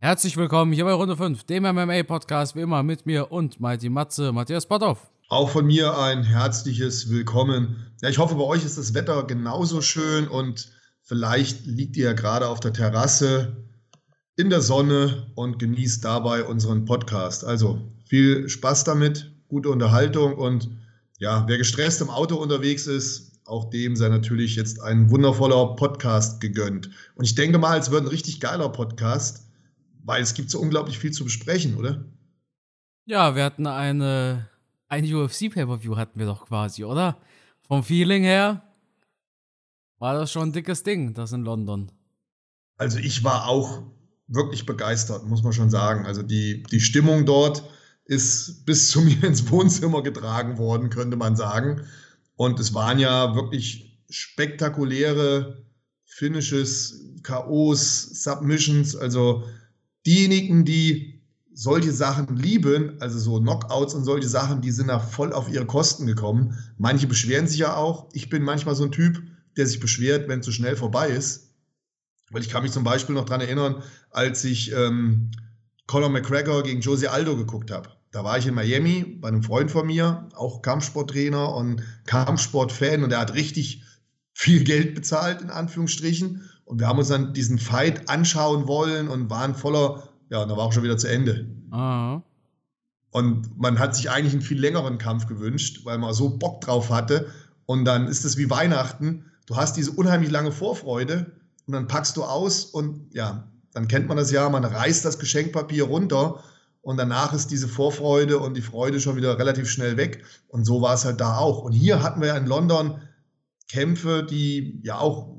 Herzlich willkommen hier bei Runde 5, dem MMA-Podcast, wie immer mit mir und Mighty Matze, Matthias Potthoff. Auch von mir ein herzliches Willkommen. Ja, ich hoffe, bei euch ist das Wetter genauso schön und vielleicht liegt ihr ja gerade auf der Terrasse in der Sonne und genießt dabei unseren Podcast. Also viel Spaß damit, gute Unterhaltung und ja, wer gestresst im Auto unterwegs ist, auch dem sei natürlich jetzt ein wundervoller Podcast gegönnt. Und ich denke mal, es wird ein richtig geiler Podcast weil es gibt so unglaublich viel zu besprechen, oder? Ja, wir hatten eine, ein UFC-Pay-Per-View hatten wir doch quasi, oder? Vom Feeling her war das schon ein dickes Ding, das in London. Also ich war auch wirklich begeistert, muss man schon sagen. Also die, die Stimmung dort ist bis zu mir ins Wohnzimmer getragen worden, könnte man sagen. Und es waren ja wirklich spektakuläre Finishes, KOs, Submissions, also diejenigen, die solche Sachen lieben, also so Knockouts und solche Sachen, die sind da voll auf ihre Kosten gekommen. Manche beschweren sich ja auch. Ich bin manchmal so ein Typ, der sich beschwert, wenn es zu schnell vorbei ist. Weil ich kann mich zum Beispiel noch daran erinnern, als ich ähm, Conor McGregor gegen Jose Aldo geguckt habe. Da war ich in Miami bei einem Freund von mir, auch Kampfsporttrainer und Kampfsportfan und der hat richtig viel Geld bezahlt, in Anführungsstrichen. Und wir haben uns dann diesen Fight anschauen wollen und waren voller, ja, und da war auch schon wieder zu Ende. Aha. Und man hat sich eigentlich einen viel längeren Kampf gewünscht, weil man so Bock drauf hatte. Und dann ist es wie Weihnachten. Du hast diese unheimlich lange Vorfreude und dann packst du aus und ja, dann kennt man das ja, man reißt das Geschenkpapier runter und danach ist diese Vorfreude und die Freude schon wieder relativ schnell weg. Und so war es halt da auch. Und hier hatten wir ja in London Kämpfe, die ja auch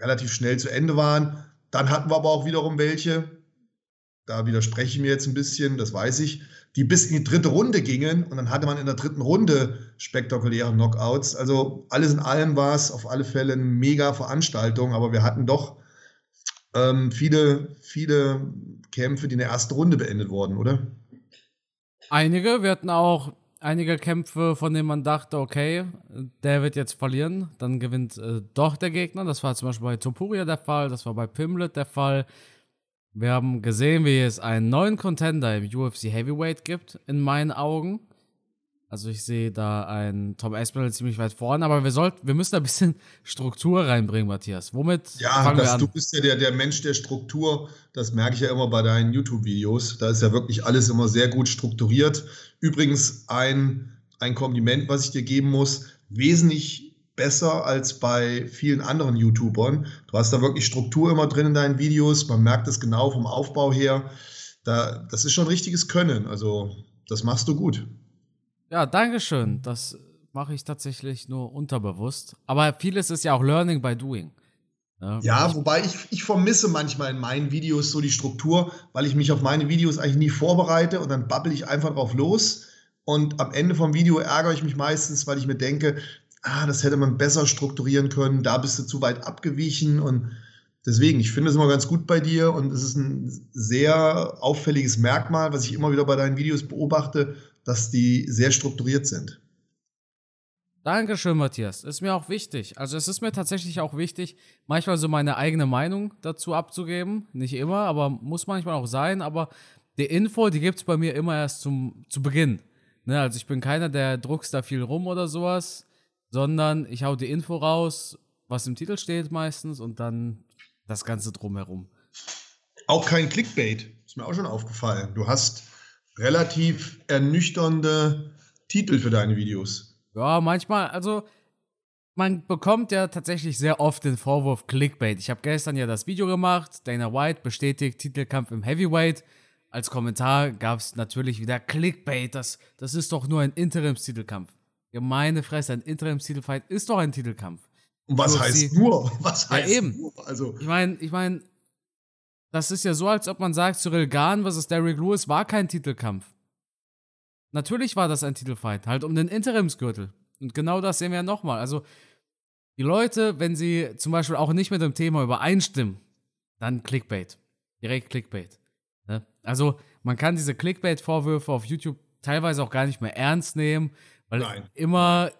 relativ schnell zu Ende waren. Dann hatten wir aber auch wiederum welche, da widerspreche ich mir jetzt ein bisschen, das weiß ich, die bis in die dritte Runde gingen und dann hatte man in der dritten Runde spektakuläre Knockouts. Also alles in allem war es auf alle Fälle eine mega Veranstaltung, aber wir hatten doch ähm, viele, viele Kämpfe, die in der ersten Runde beendet wurden, oder? Einige, wir hatten auch einige Kämpfe, von denen man dachte, okay, der wird jetzt verlieren, dann gewinnt äh, doch der Gegner. Das war zum Beispiel bei Topuria der Fall, das war bei Pimlet der Fall. Wir haben gesehen, wie es einen neuen Contender im UFC Heavyweight gibt, in meinen Augen. Also ich sehe da einen Tom Aspinall ziemlich weit vorne, aber wir sollten, wir müssen da ein bisschen Struktur reinbringen, Matthias. Womit ja, fangen das, wir an? Du bist ja der, der Mensch der Struktur. Das merke ich ja immer bei deinen YouTube-Videos. Da ist ja wirklich alles immer sehr gut strukturiert. Übrigens ein, ein Kompliment, was ich dir geben muss. Wesentlich besser als bei vielen anderen YouTubern. Du hast da wirklich Struktur immer drin in deinen Videos. Man merkt es genau vom Aufbau her. Da, das ist schon richtiges Können. Also das machst du gut. Ja, danke schön. Das mache ich tatsächlich nur unterbewusst. Aber vieles ist ja auch Learning by Doing. Ja, ja wobei ich, ich vermisse manchmal in meinen Videos so die Struktur, weil ich mich auf meine Videos eigentlich nie vorbereite und dann babbel ich einfach drauf los. Und am Ende vom Video ärgere ich mich meistens, weil ich mir denke, ah, das hätte man besser strukturieren können, da bist du zu weit abgewichen und deswegen, ich finde es immer ganz gut bei dir und es ist ein sehr auffälliges Merkmal, was ich immer wieder bei deinen Videos beobachte dass die sehr strukturiert sind. Dankeschön, Matthias. Ist mir auch wichtig. Also es ist mir tatsächlich auch wichtig, manchmal so meine eigene Meinung dazu abzugeben. Nicht immer, aber muss manchmal auch sein. Aber die Info, die gibt es bei mir immer erst zum, zu Beginn. Ne, also ich bin keiner, der druckst da viel rum oder sowas, sondern ich hau die Info raus, was im Titel steht meistens und dann das Ganze drumherum. Auch kein Clickbait, ist mir auch schon aufgefallen. Du hast relativ ernüchternde Titel für deine Videos. Ja, manchmal, also man bekommt ja tatsächlich sehr oft den Vorwurf Clickbait. Ich habe gestern ja das Video gemacht, Dana White bestätigt Titelkampf im Heavyweight. Als Kommentar gab es natürlich wieder Clickbait, das, das ist doch nur ein Interimstitelkampf. Gemeine Fresse, ein Interimstitelfight ist doch ein Titelkampf. Und was heißt nur? Was heißt ja, eben. nur? Also ich meine, ich meine, das ist ja so, als ob man sagt, Cyril Gahn vs. Derrick Lewis war kein Titelkampf. Natürlich war das ein Titelfight, halt um den Interimsgürtel. Und genau das sehen wir ja nochmal. Also, die Leute, wenn sie zum Beispiel auch nicht mit dem Thema übereinstimmen, dann Clickbait. Direkt Clickbait. Ne? Also, man kann diese Clickbait-Vorwürfe auf YouTube teilweise auch gar nicht mehr ernst nehmen, weil Nein. immer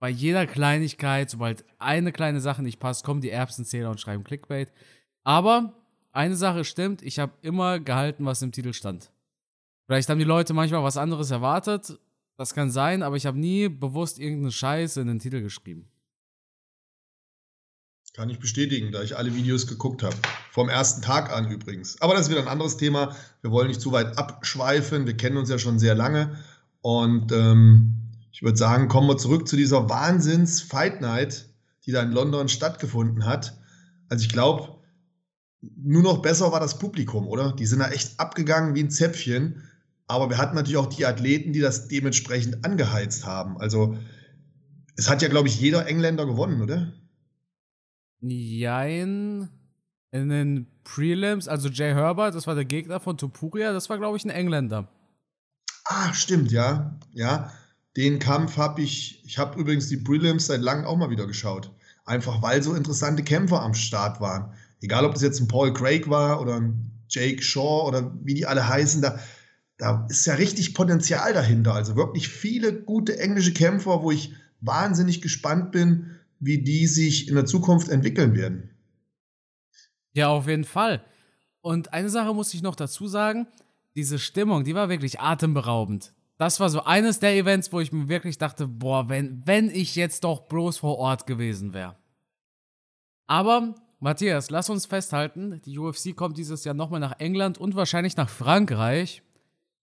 bei jeder Kleinigkeit, sobald eine kleine Sache nicht passt, kommen die Erbsenzähler und schreiben Clickbait. Aber eine Sache stimmt, ich habe immer gehalten, was im Titel stand. Vielleicht haben die Leute manchmal was anderes erwartet, das kann sein, aber ich habe nie bewusst irgendeine Scheiße in den Titel geschrieben. Kann ich bestätigen, da ich alle Videos geguckt habe. Vom ersten Tag an übrigens. Aber das ist wieder ein anderes Thema. Wir wollen nicht zu weit abschweifen. Wir kennen uns ja schon sehr lange. Und ähm, ich würde sagen, kommen wir zurück zu dieser Wahnsinns-Fight Night, die da in London stattgefunden hat. Also ich glaube, nur noch besser war das Publikum, oder? Die sind da echt abgegangen wie ein Zäpfchen. Aber wir hatten natürlich auch die Athleten, die das dementsprechend angeheizt haben. Also es hat ja, glaube ich, jeder Engländer gewonnen, oder? Jein. In den Prelims, also Jay Herbert, das war der Gegner von Tupuria, das war, glaube ich, ein Engländer. Ah, stimmt, ja. Ja, den Kampf habe ich, ich habe übrigens die Prelims seit langem auch mal wieder geschaut. Einfach weil so interessante Kämpfer am Start waren. Egal, ob das jetzt ein Paul Craig war oder ein Jake Shaw oder wie die alle heißen, da, da ist ja richtig Potenzial dahinter. Also wirklich viele gute englische Kämpfer, wo ich wahnsinnig gespannt bin, wie die sich in der Zukunft entwickeln werden. Ja, auf jeden Fall. Und eine Sache muss ich noch dazu sagen, diese Stimmung, die war wirklich atemberaubend. Das war so eines der Events, wo ich mir wirklich dachte, boah, wenn, wenn ich jetzt doch bloß vor Ort gewesen wäre. Aber, Matthias, lass uns festhalten, die UFC kommt dieses Jahr nochmal nach England und wahrscheinlich nach Frankreich.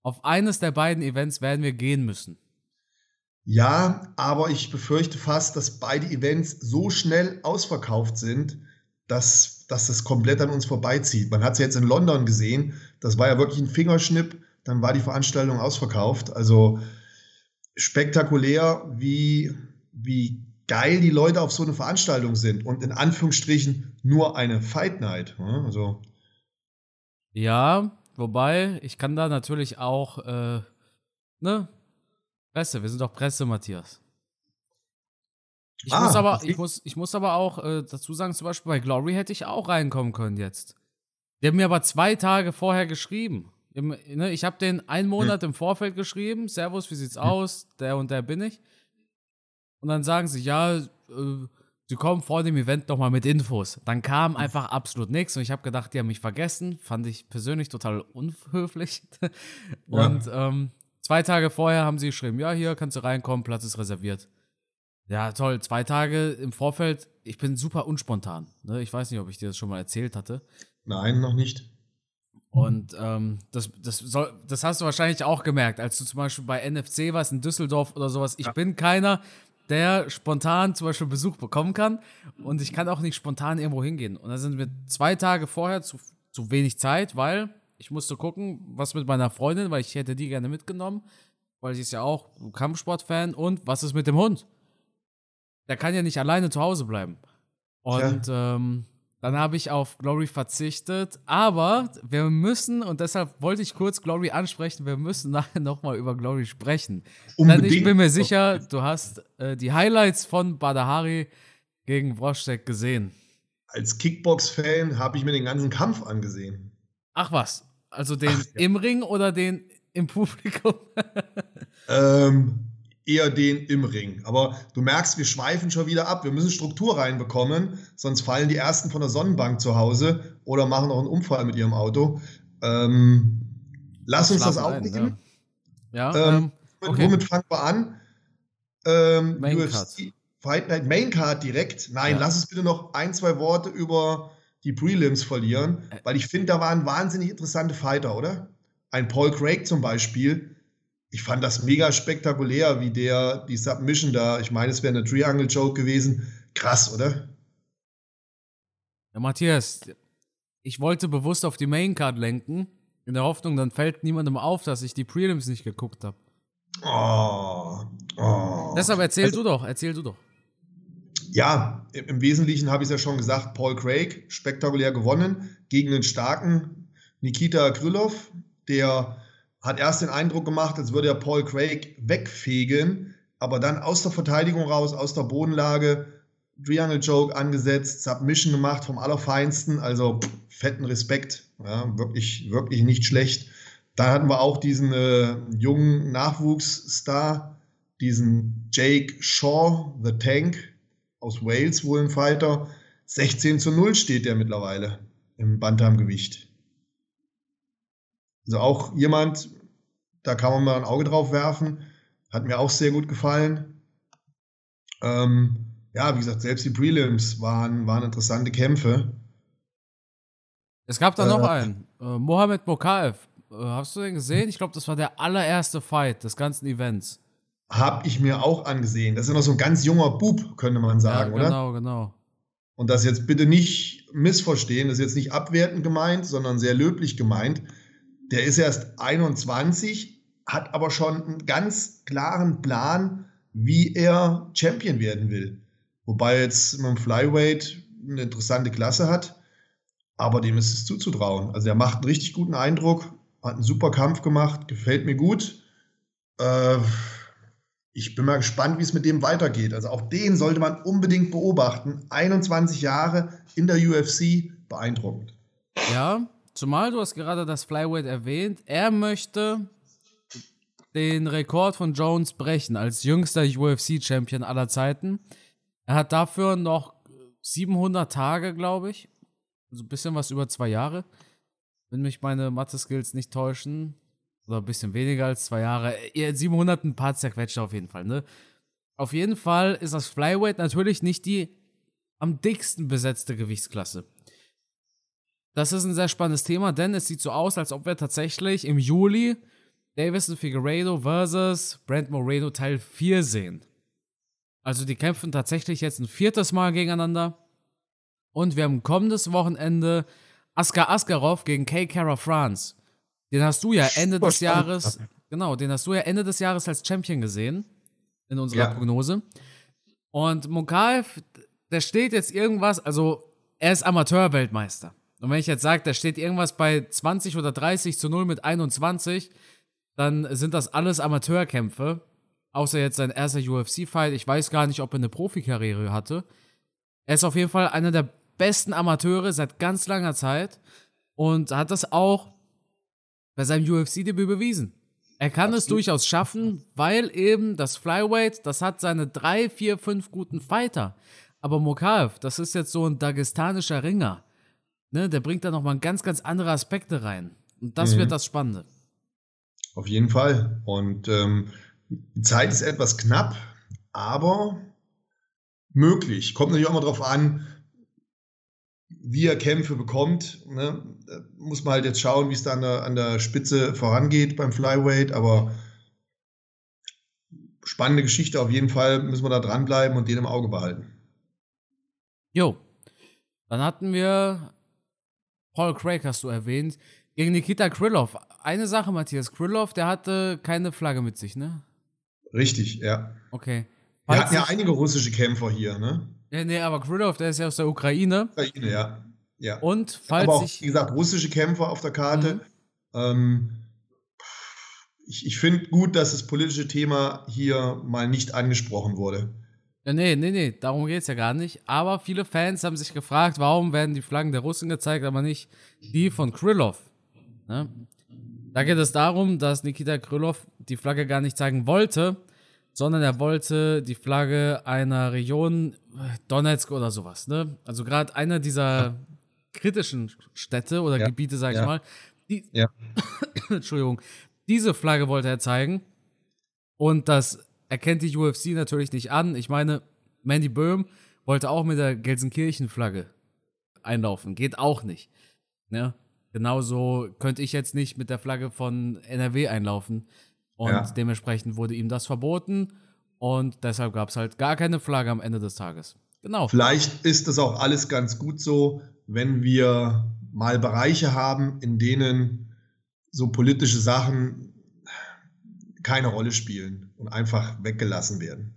Auf eines der beiden Events werden wir gehen müssen. Ja, aber ich befürchte fast, dass beide Events so schnell ausverkauft sind, dass, dass das komplett an uns vorbeizieht. Man hat es jetzt in London gesehen, das war ja wirklich ein Fingerschnipp, dann war die Veranstaltung ausverkauft. Also spektakulär, wie, wie geil die Leute auf so eine Veranstaltung sind und in Anführungsstrichen nur eine Fight Night. Also. Ja, wobei ich kann da natürlich auch, äh, ne, Presse, wir sind doch Presse, Matthias. Ich, ah, muss, aber, ich, muss, ich muss aber auch äh, dazu sagen, zum Beispiel bei Glory hätte ich auch reinkommen können jetzt. Die haben mir aber zwei Tage vorher geschrieben. Im, ne, ich habe den einen hm. Monat im Vorfeld geschrieben. Servus, wie sieht's hm. aus? Der und der bin ich. Und dann sagen sie, ja, äh, sie kommen vor dem Event nochmal mit Infos. Dann kam hm. einfach absolut nichts und ich habe gedacht, die haben mich vergessen. Fand ich persönlich total unhöflich. und ja. ähm, Zwei Tage vorher haben sie geschrieben, ja, hier kannst du reinkommen, Platz ist reserviert. Ja, toll. Zwei Tage im Vorfeld. Ich bin super unspontan. Ne? Ich weiß nicht, ob ich dir das schon mal erzählt hatte. Nein, noch nicht. Und ähm, das, das, soll, das hast du wahrscheinlich auch gemerkt, als du zum Beispiel bei NFC warst in Düsseldorf oder sowas. Ich ja. bin keiner, der spontan zum Beispiel Besuch bekommen kann. Und ich kann auch nicht spontan irgendwo hingehen. Und da sind wir zwei Tage vorher zu, zu wenig Zeit, weil ich musste gucken, was mit meiner Freundin, weil ich hätte die gerne mitgenommen, weil sie ist ja auch Kampfsportfan und was ist mit dem Hund? Der kann ja nicht alleine zu Hause bleiben. Und ja. ähm, dann habe ich auf Glory verzichtet, aber wir müssen, und deshalb wollte ich kurz Glory ansprechen, wir müssen nachher nochmal über Glory sprechen. Unbedingt. Denn ich bin mir sicher, du hast äh, die Highlights von Badahari gegen Wroschtek gesehen. Als Kickbox-Fan habe ich mir den ganzen Kampf angesehen. Ach was, also den Ach, ja. im Ring oder den im Publikum? ähm, eher den im Ring. Aber du merkst, wir schweifen schon wieder ab. Wir müssen Struktur reinbekommen, sonst fallen die ersten von der Sonnenbank zu Hause oder machen noch einen Unfall mit ihrem Auto. Ähm, lass das uns das aufnehmen. Ja, ja ähm, ähm, okay. Womit fangen wir an? Ähm, Main UFC Card. Fight Night Main Card direkt. Nein, ja. lass uns bitte noch ein, zwei Worte über die Prelims verlieren, weil ich finde, da waren wahnsinnig interessante Fighter, oder? Ein Paul Craig zum Beispiel. Ich fand das mega spektakulär, wie der die Submission da, ich meine, es wäre eine Triangle Joke gewesen. Krass, oder? Ja, Matthias, ich wollte bewusst auf die Main Card lenken, in der Hoffnung, dann fällt niemandem auf, dass ich die Prelims nicht geguckt habe. Oh, oh. Deshalb erzähl also, du doch, erzähl du doch ja, im Wesentlichen habe ich es ja schon gesagt, Paul Craig spektakulär gewonnen gegen den starken Nikita Krylov. Der hat erst den Eindruck gemacht, als würde er Paul Craig wegfegen, aber dann aus der Verteidigung raus, aus der Bodenlage, Triangle Joke angesetzt, Submission gemacht vom Allerfeinsten, also pff, fetten Respekt, ja, wirklich, wirklich nicht schlecht. Dann hatten wir auch diesen äh, jungen Nachwuchsstar, diesen Jake Shaw, The Tank, aus Wales wohl ein Fighter. 16 zu 0 steht der mittlerweile. im Bantamgewicht. Also auch jemand, da kann man mal ein Auge drauf werfen. Hat mir auch sehr gut gefallen. Ähm, ja, wie gesagt, selbst die Prelims waren, waren interessante Kämpfe. Es gab da äh, noch einen. Äh, Mohamed Mokaev. Äh, hast du den gesehen? Ich glaube, das war der allererste Fight des ganzen Events. Hab ich mir auch angesehen. Das ist ja noch so ein ganz junger Bub, könnte man sagen, ja, oder? Genau, genau. Und das jetzt bitte nicht missverstehen, das ist jetzt nicht abwertend gemeint, sondern sehr löblich gemeint. Der ist erst 21, hat aber schon einen ganz klaren Plan, wie er Champion werden will. Wobei jetzt mit dem Flyweight eine interessante Klasse hat, aber dem ist es zuzutrauen. Also er macht einen richtig guten Eindruck, hat einen super Kampf gemacht, gefällt mir gut. Äh, ich bin mal gespannt, wie es mit dem weitergeht. Also auch den sollte man unbedingt beobachten. 21 Jahre in der UFC, beeindruckend. Ja, zumal du hast gerade das Flyweight erwähnt. Er möchte den Rekord von Jones brechen als jüngster UFC-Champion aller Zeiten. Er hat dafür noch 700 Tage, glaube ich. Also ein bisschen was über zwei Jahre. Wenn mich meine Mathe-Skills nicht täuschen. Oder ein bisschen weniger als zwei Jahre. 700 ein paar zerquetscht auf jeden Fall, ne? Auf jeden Fall ist das Flyweight natürlich nicht die am dicksten besetzte Gewichtsklasse. Das ist ein sehr spannendes Thema, denn es sieht so aus, als ob wir tatsächlich im Juli Davison Figueiredo versus Brent Moreno Teil 4 sehen. Also die kämpfen tatsächlich jetzt ein viertes Mal gegeneinander. Und wir haben kommendes Wochenende Askar Askarov gegen K. Kara France. Den hast du ja Ende des Jahres, genau, den hast du ja Ende des Jahres als Champion gesehen. In unserer ja. Prognose. Und Monkaev, der steht jetzt irgendwas, also er ist Amateurweltmeister. Und wenn ich jetzt sage, der steht irgendwas bei 20 oder 30 zu 0 mit 21, dann sind das alles Amateurkämpfe. Außer jetzt sein erster UFC-Fight. Ich weiß gar nicht, ob er eine Profikarriere hatte. Er ist auf jeden Fall einer der besten Amateure seit ganz langer Zeit und hat das auch bei seinem UFC-Debüt bewiesen. Er kann es durchaus schaffen, weil eben das Flyweight, das hat seine drei, vier, fünf guten Fighter. Aber Mokaev, das ist jetzt so ein dagestanischer Ringer. Ne, der bringt da nochmal ganz, ganz andere Aspekte rein. Und das mhm. wird das Spannende. Auf jeden Fall. Und ähm, die Zeit ist etwas knapp, aber möglich. Kommt natürlich auch mal drauf an, wie er Kämpfe bekommt. Ne? Da muss man halt jetzt schauen, wie es da an der, an der Spitze vorangeht beim Flyweight, aber spannende Geschichte auf jeden Fall, müssen wir da dranbleiben und den im Auge behalten. Jo, dann hatten wir Paul Craig, hast du erwähnt, gegen Nikita Krylov. Eine Sache, Matthias, Krylov, der hatte keine Flagge mit sich, ne? Richtig, ja. Okay. Wir hatten ja einige russische Kämpfer hier, ne? Ja, nee, aber Krylov, der ist ja aus der Ukraine. Ukraine, ja. ja. Und falls aber auch, ich. Wie gesagt, russische Kämpfer auf der Karte. Mhm. Ähm, ich ich finde gut, dass das politische Thema hier mal nicht angesprochen wurde. Nee, nee, nee, darum geht es ja gar nicht. Aber viele Fans haben sich gefragt, warum werden die Flaggen der Russen gezeigt, aber nicht die von Krylov. Ne? Da geht es darum, dass Nikita Krylov die Flagge gar nicht zeigen wollte, sondern er wollte die Flagge einer Region, Donetsk oder sowas. Ne? Also gerade einer dieser kritischen Städte oder ja. Gebiete, sag ja. ich mal. Die, ja. Entschuldigung. Diese Flagge wollte er zeigen. Und das erkennt die UFC natürlich nicht an. Ich meine, Mandy Böhm wollte auch mit der Gelsenkirchen-Flagge einlaufen. Geht auch nicht. Ne? Genauso könnte ich jetzt nicht mit der Flagge von NRW einlaufen. Und ja. dementsprechend wurde ihm das verboten. Und deshalb gab es halt gar keine Flagge am Ende des Tages. Genau. Vielleicht ist das auch alles ganz gut so, wenn wir mal Bereiche haben, in denen so politische Sachen keine Rolle spielen und einfach weggelassen werden.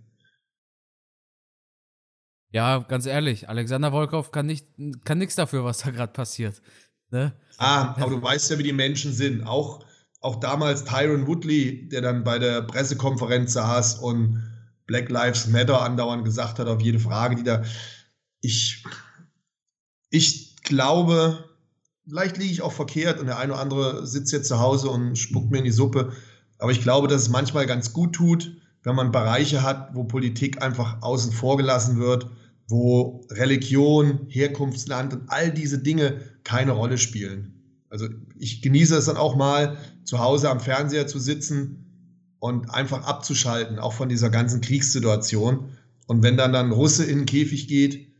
Ja, ganz ehrlich, Alexander Volkov kann, nicht, kann nichts dafür, was da gerade passiert. Ne? Ah, aber du weißt ja, wie die Menschen sind. Auch, auch damals Tyron Woodley, der dann bei der Pressekonferenz saß und Black Lives Matter andauernd gesagt hat auf jede Frage, die da. Ich, ich glaube, vielleicht liege ich auch verkehrt und der eine oder andere sitzt jetzt zu Hause und spuckt mir in die Suppe. Aber ich glaube, dass es manchmal ganz gut tut, wenn man Bereiche hat, wo Politik einfach außen vor gelassen wird wo Religion, Herkunftsland und all diese Dinge keine Rolle spielen. Also ich genieße es dann auch mal, zu Hause am Fernseher zu sitzen und einfach abzuschalten, auch von dieser ganzen Kriegssituation. Und wenn dann dann Russe in den Käfig geht,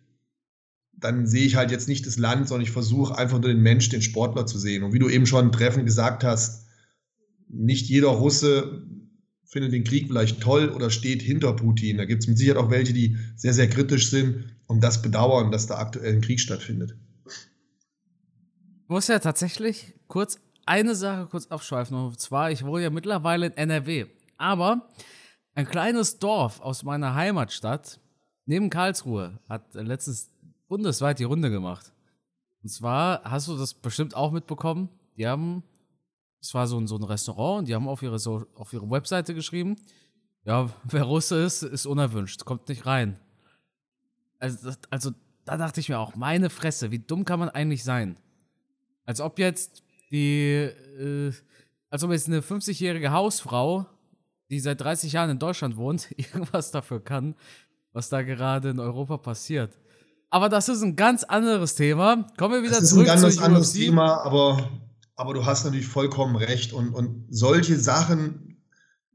dann sehe ich halt jetzt nicht das Land, sondern ich versuche einfach nur den Mensch, den Sportler zu sehen. Und wie du eben schon treffend gesagt hast, nicht jeder Russe findet den Krieg vielleicht toll oder steht hinter Putin. Da gibt es mit Sicherheit auch welche, die sehr, sehr kritisch sind und das bedauern, dass da aktuell ein Krieg stattfindet. Ich muss ja tatsächlich kurz eine Sache kurz aufschweifen. Und zwar, ich wohne ja mittlerweile in NRW. Aber ein kleines Dorf aus meiner Heimatstadt neben Karlsruhe hat letztens bundesweit die Runde gemacht. Und zwar hast du das bestimmt auch mitbekommen. Die haben, es war so ein, so ein Restaurant und die haben auf ihre, so, auf ihre Webseite geschrieben, ja, wer Russe ist, ist unerwünscht, kommt nicht rein. Also, also da dachte ich mir auch, meine Fresse, wie dumm kann man eigentlich sein? Als ob jetzt die, äh, als ob jetzt eine 50-jährige Hausfrau, die seit 30 Jahren in Deutschland wohnt, irgendwas dafür kann, was da gerade in Europa passiert. Aber das ist ein ganz anderes Thema. Kommen wir wieder das zurück. Das ist ein ganz anderes Thema, aber, aber du hast natürlich vollkommen recht. Und, und solche Sachen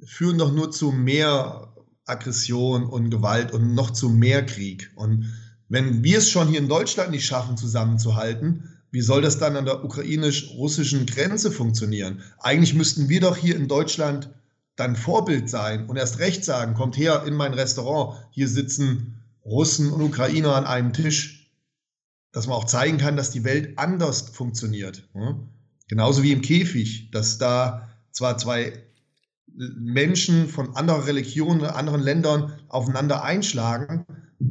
führen doch nur zu mehr Aggression und Gewalt und noch zu mehr Krieg. Und wenn wir es schon hier in Deutschland nicht schaffen, zusammenzuhalten, wie soll das dann an der ukrainisch-russischen Grenze funktionieren? Eigentlich müssten wir doch hier in Deutschland dann Vorbild sein und erst recht sagen, kommt her in mein Restaurant, hier sitzen Russen und Ukrainer an einem Tisch, dass man auch zeigen kann, dass die Welt anders funktioniert. Genauso wie im Käfig, dass da zwar zwei Menschen von anderen Religionen, anderen Ländern aufeinander einschlagen,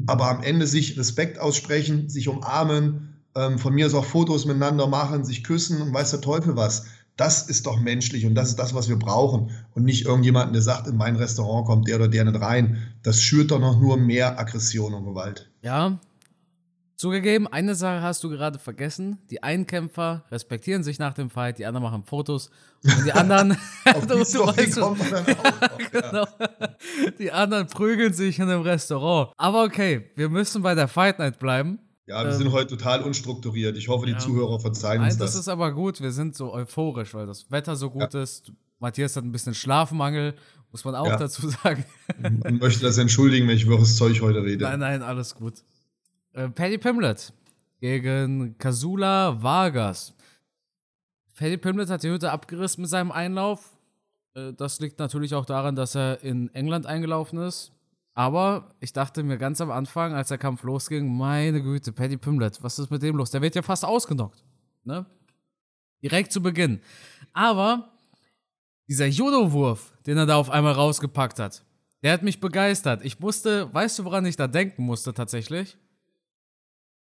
aber am Ende sich Respekt aussprechen, sich umarmen, ähm, von mir aus auch Fotos miteinander machen, sich küssen und weiß der Teufel was. Das ist doch menschlich und das ist das, was wir brauchen. Und nicht irgendjemanden, der sagt, in mein Restaurant kommt der oder der nicht rein. Das schürt doch noch nur mehr Aggression und Gewalt. Ja, Zugegeben, eine Sache hast du gerade vergessen. Die einen Kämpfer respektieren sich nach dem Fight, die anderen machen Fotos und die anderen. Auf du, du weißt, kommt man dann auch noch, genau. Die anderen prügeln sich in einem Restaurant. Aber okay, wir müssen bei der Fight Night bleiben. Ja, wir ähm, sind heute total unstrukturiert. Ich hoffe, die ja, Zuhörer verzeihen uns das. Das ist aber gut. Wir sind so euphorisch, weil das Wetter so gut ja. ist. Matthias hat ein bisschen Schlafmangel, muss man auch dazu sagen. Man möchte das entschuldigen, wenn ich wirres Zeug heute rede. Nein, nein, alles gut. Äh, Paddy Pimlet gegen Kasula Vargas. Paddy Pimlet hat die Hütte abgerissen mit seinem Einlauf. Äh, das liegt natürlich auch daran, dass er in England eingelaufen ist. Aber ich dachte mir ganz am Anfang, als der Kampf losging, meine Güte, Paddy Pimlet, was ist mit dem los? Der wird ja fast ausgenockt. Ne? Direkt zu Beginn. Aber dieser Judo-Wurf, den er da auf einmal rausgepackt hat, der hat mich begeistert. Ich musste, weißt du, woran ich da denken musste tatsächlich?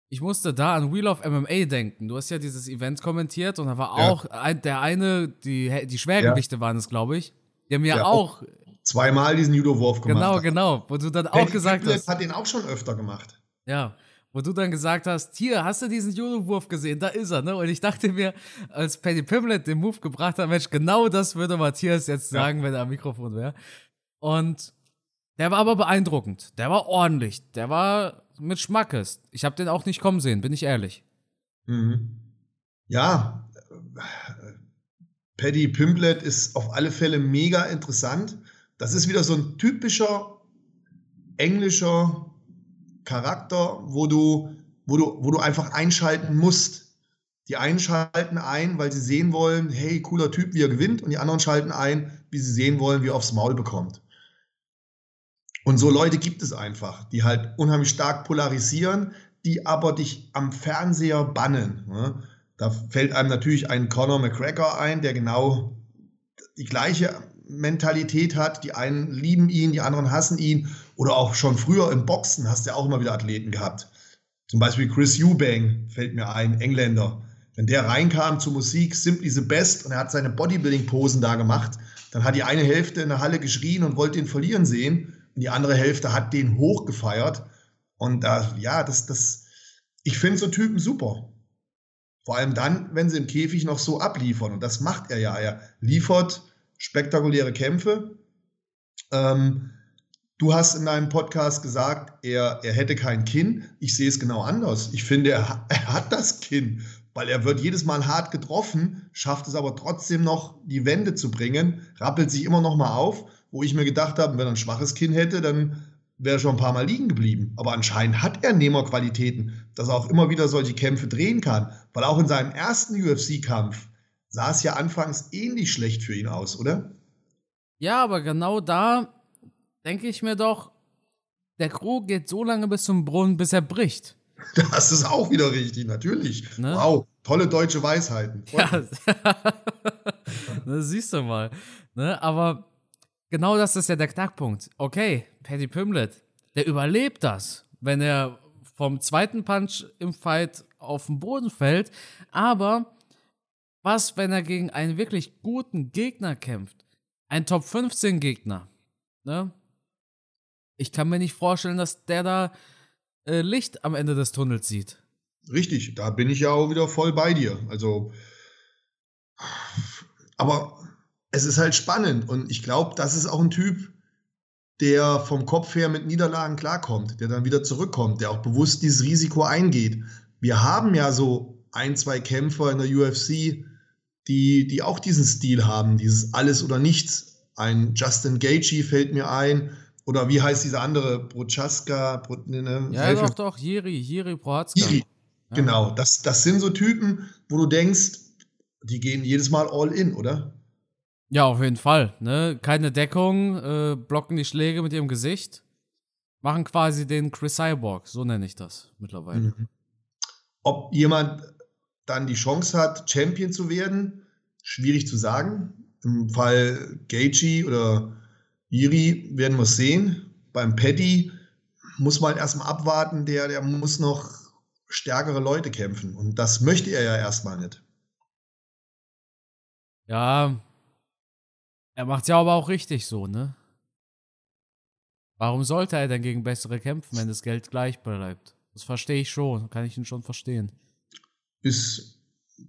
Ich musste da an Wheel of MMA denken. Du hast ja dieses Event kommentiert und da war ja. auch ein, der eine, die, die Schwergewichte ja. waren es, glaube ich. Die haben ja, ja auch zweimal diesen Judo-Wurf gemacht Genau, genau. Wo du dann auch gesagt Triplett hast. hat den auch schon öfter gemacht. Ja. Wo du dann gesagt hast, hier, hast du diesen Judo-Wurf gesehen? Da ist er, ne? Und ich dachte mir, als Paddy Pimlet den Move gebracht hat, Mensch, genau das würde Matthias jetzt sagen, wenn er am Mikrofon wäre. Und der war aber beeindruckend. Der war ordentlich. Der war mit Schmackes. Ich habe den auch nicht kommen sehen, bin ich ehrlich. Mhm. Ja, Paddy Pimplet ist auf alle Fälle mega interessant. Das ist wieder so ein typischer englischer Charakter, wo du, wo du, wo du einfach einschalten musst. Die einen schalten ein, weil sie sehen wollen, hey, cooler Typ, wie er gewinnt, und die anderen schalten ein, wie sie sehen wollen, wie er aufs Maul bekommt. Und so Leute gibt es einfach, die halt unheimlich stark polarisieren, die aber dich am Fernseher bannen. Ne? Da fällt einem natürlich ein Conor McGregor ein, der genau die gleiche Mentalität hat. Die einen lieben ihn, die anderen hassen ihn. Oder auch schon früher im Boxen hast du ja auch immer wieder Athleten gehabt. Zum Beispiel Chris Eubank fällt mir ein, Engländer. Wenn der reinkam zur Musik Simply the Best und er hat seine Bodybuilding-Posen da gemacht, dann hat die eine Hälfte in der Halle geschrien und wollte ihn verlieren sehen die andere Hälfte hat den hochgefeiert. Und da, ja, das, das, ich finde so Typen super. Vor allem dann, wenn sie im Käfig noch so abliefern. Und das macht er ja. Er liefert spektakuläre Kämpfe. Ähm, Du hast in deinem Podcast gesagt, er, er hätte kein Kinn. Ich sehe es genau anders. Ich finde, er, er hat das Kinn, weil er wird jedes Mal hart getroffen, schafft es aber trotzdem noch, die Wände zu bringen, rappelt sich immer noch mal auf, wo ich mir gedacht habe, wenn er ein schwaches Kinn hätte, dann wäre er schon ein paar Mal liegen geblieben. Aber anscheinend hat er Nehmerqualitäten, dass er auch immer wieder solche Kämpfe drehen kann, weil auch in seinem ersten UFC-Kampf sah es ja anfangs ähnlich schlecht für ihn aus, oder? Ja, aber genau da denke ich mir doch, der Krug geht so lange bis zum Brunnen, bis er bricht. Das ist auch wieder richtig, natürlich. Ne? Wow, tolle deutsche Weisheiten. Ja, das siehst du mal. Ne? Aber genau das ist ja der Knackpunkt. Okay, Paddy Pimlet, der überlebt das, wenn er vom zweiten Punch im Fight auf den Boden fällt. Aber was, wenn er gegen einen wirklich guten Gegner kämpft? Ein Top 15 Gegner. Ne? Ich kann mir nicht vorstellen, dass der da äh, Licht am Ende des Tunnels sieht. Richtig, da bin ich ja auch wieder voll bei dir. Also, aber es ist halt spannend und ich glaube, das ist auch ein Typ, der vom Kopf her mit Niederlagen klarkommt, der dann wieder zurückkommt, der auch bewusst dieses Risiko eingeht. Wir haben ja so ein, zwei Kämpfer in der UFC, die, die auch diesen Stil haben, dieses Alles oder Nichts. Ein Justin Gaethje fällt mir ein, oder wie heißt dieser andere? Prochaska? Pro, ne, ne ja, doch, doch, Jiri, Jiri Prohatzka. Jiri, ja. genau. Das, das sind so Typen, wo du denkst, die gehen jedes Mal all in, oder? Ja, auf jeden Fall. Ne? Keine Deckung, äh, blocken die Schläge mit ihrem Gesicht, machen quasi den Chris Cyborg, so nenne ich das mittlerweile. Mhm. Ob jemand dann die Chance hat, Champion zu werden, schwierig zu sagen. Im Fall Gaethje oder Iri werden wir sehen. Beim Paddy muss man erstmal abwarten, der, der muss noch stärkere Leute kämpfen. Und das möchte er ja erstmal nicht. Ja, er macht es ja aber auch richtig so, ne? Warum sollte er denn gegen bessere kämpfen, wenn das Geld gleich bleibt? Das verstehe ich schon, kann ich ihn schon verstehen. Ist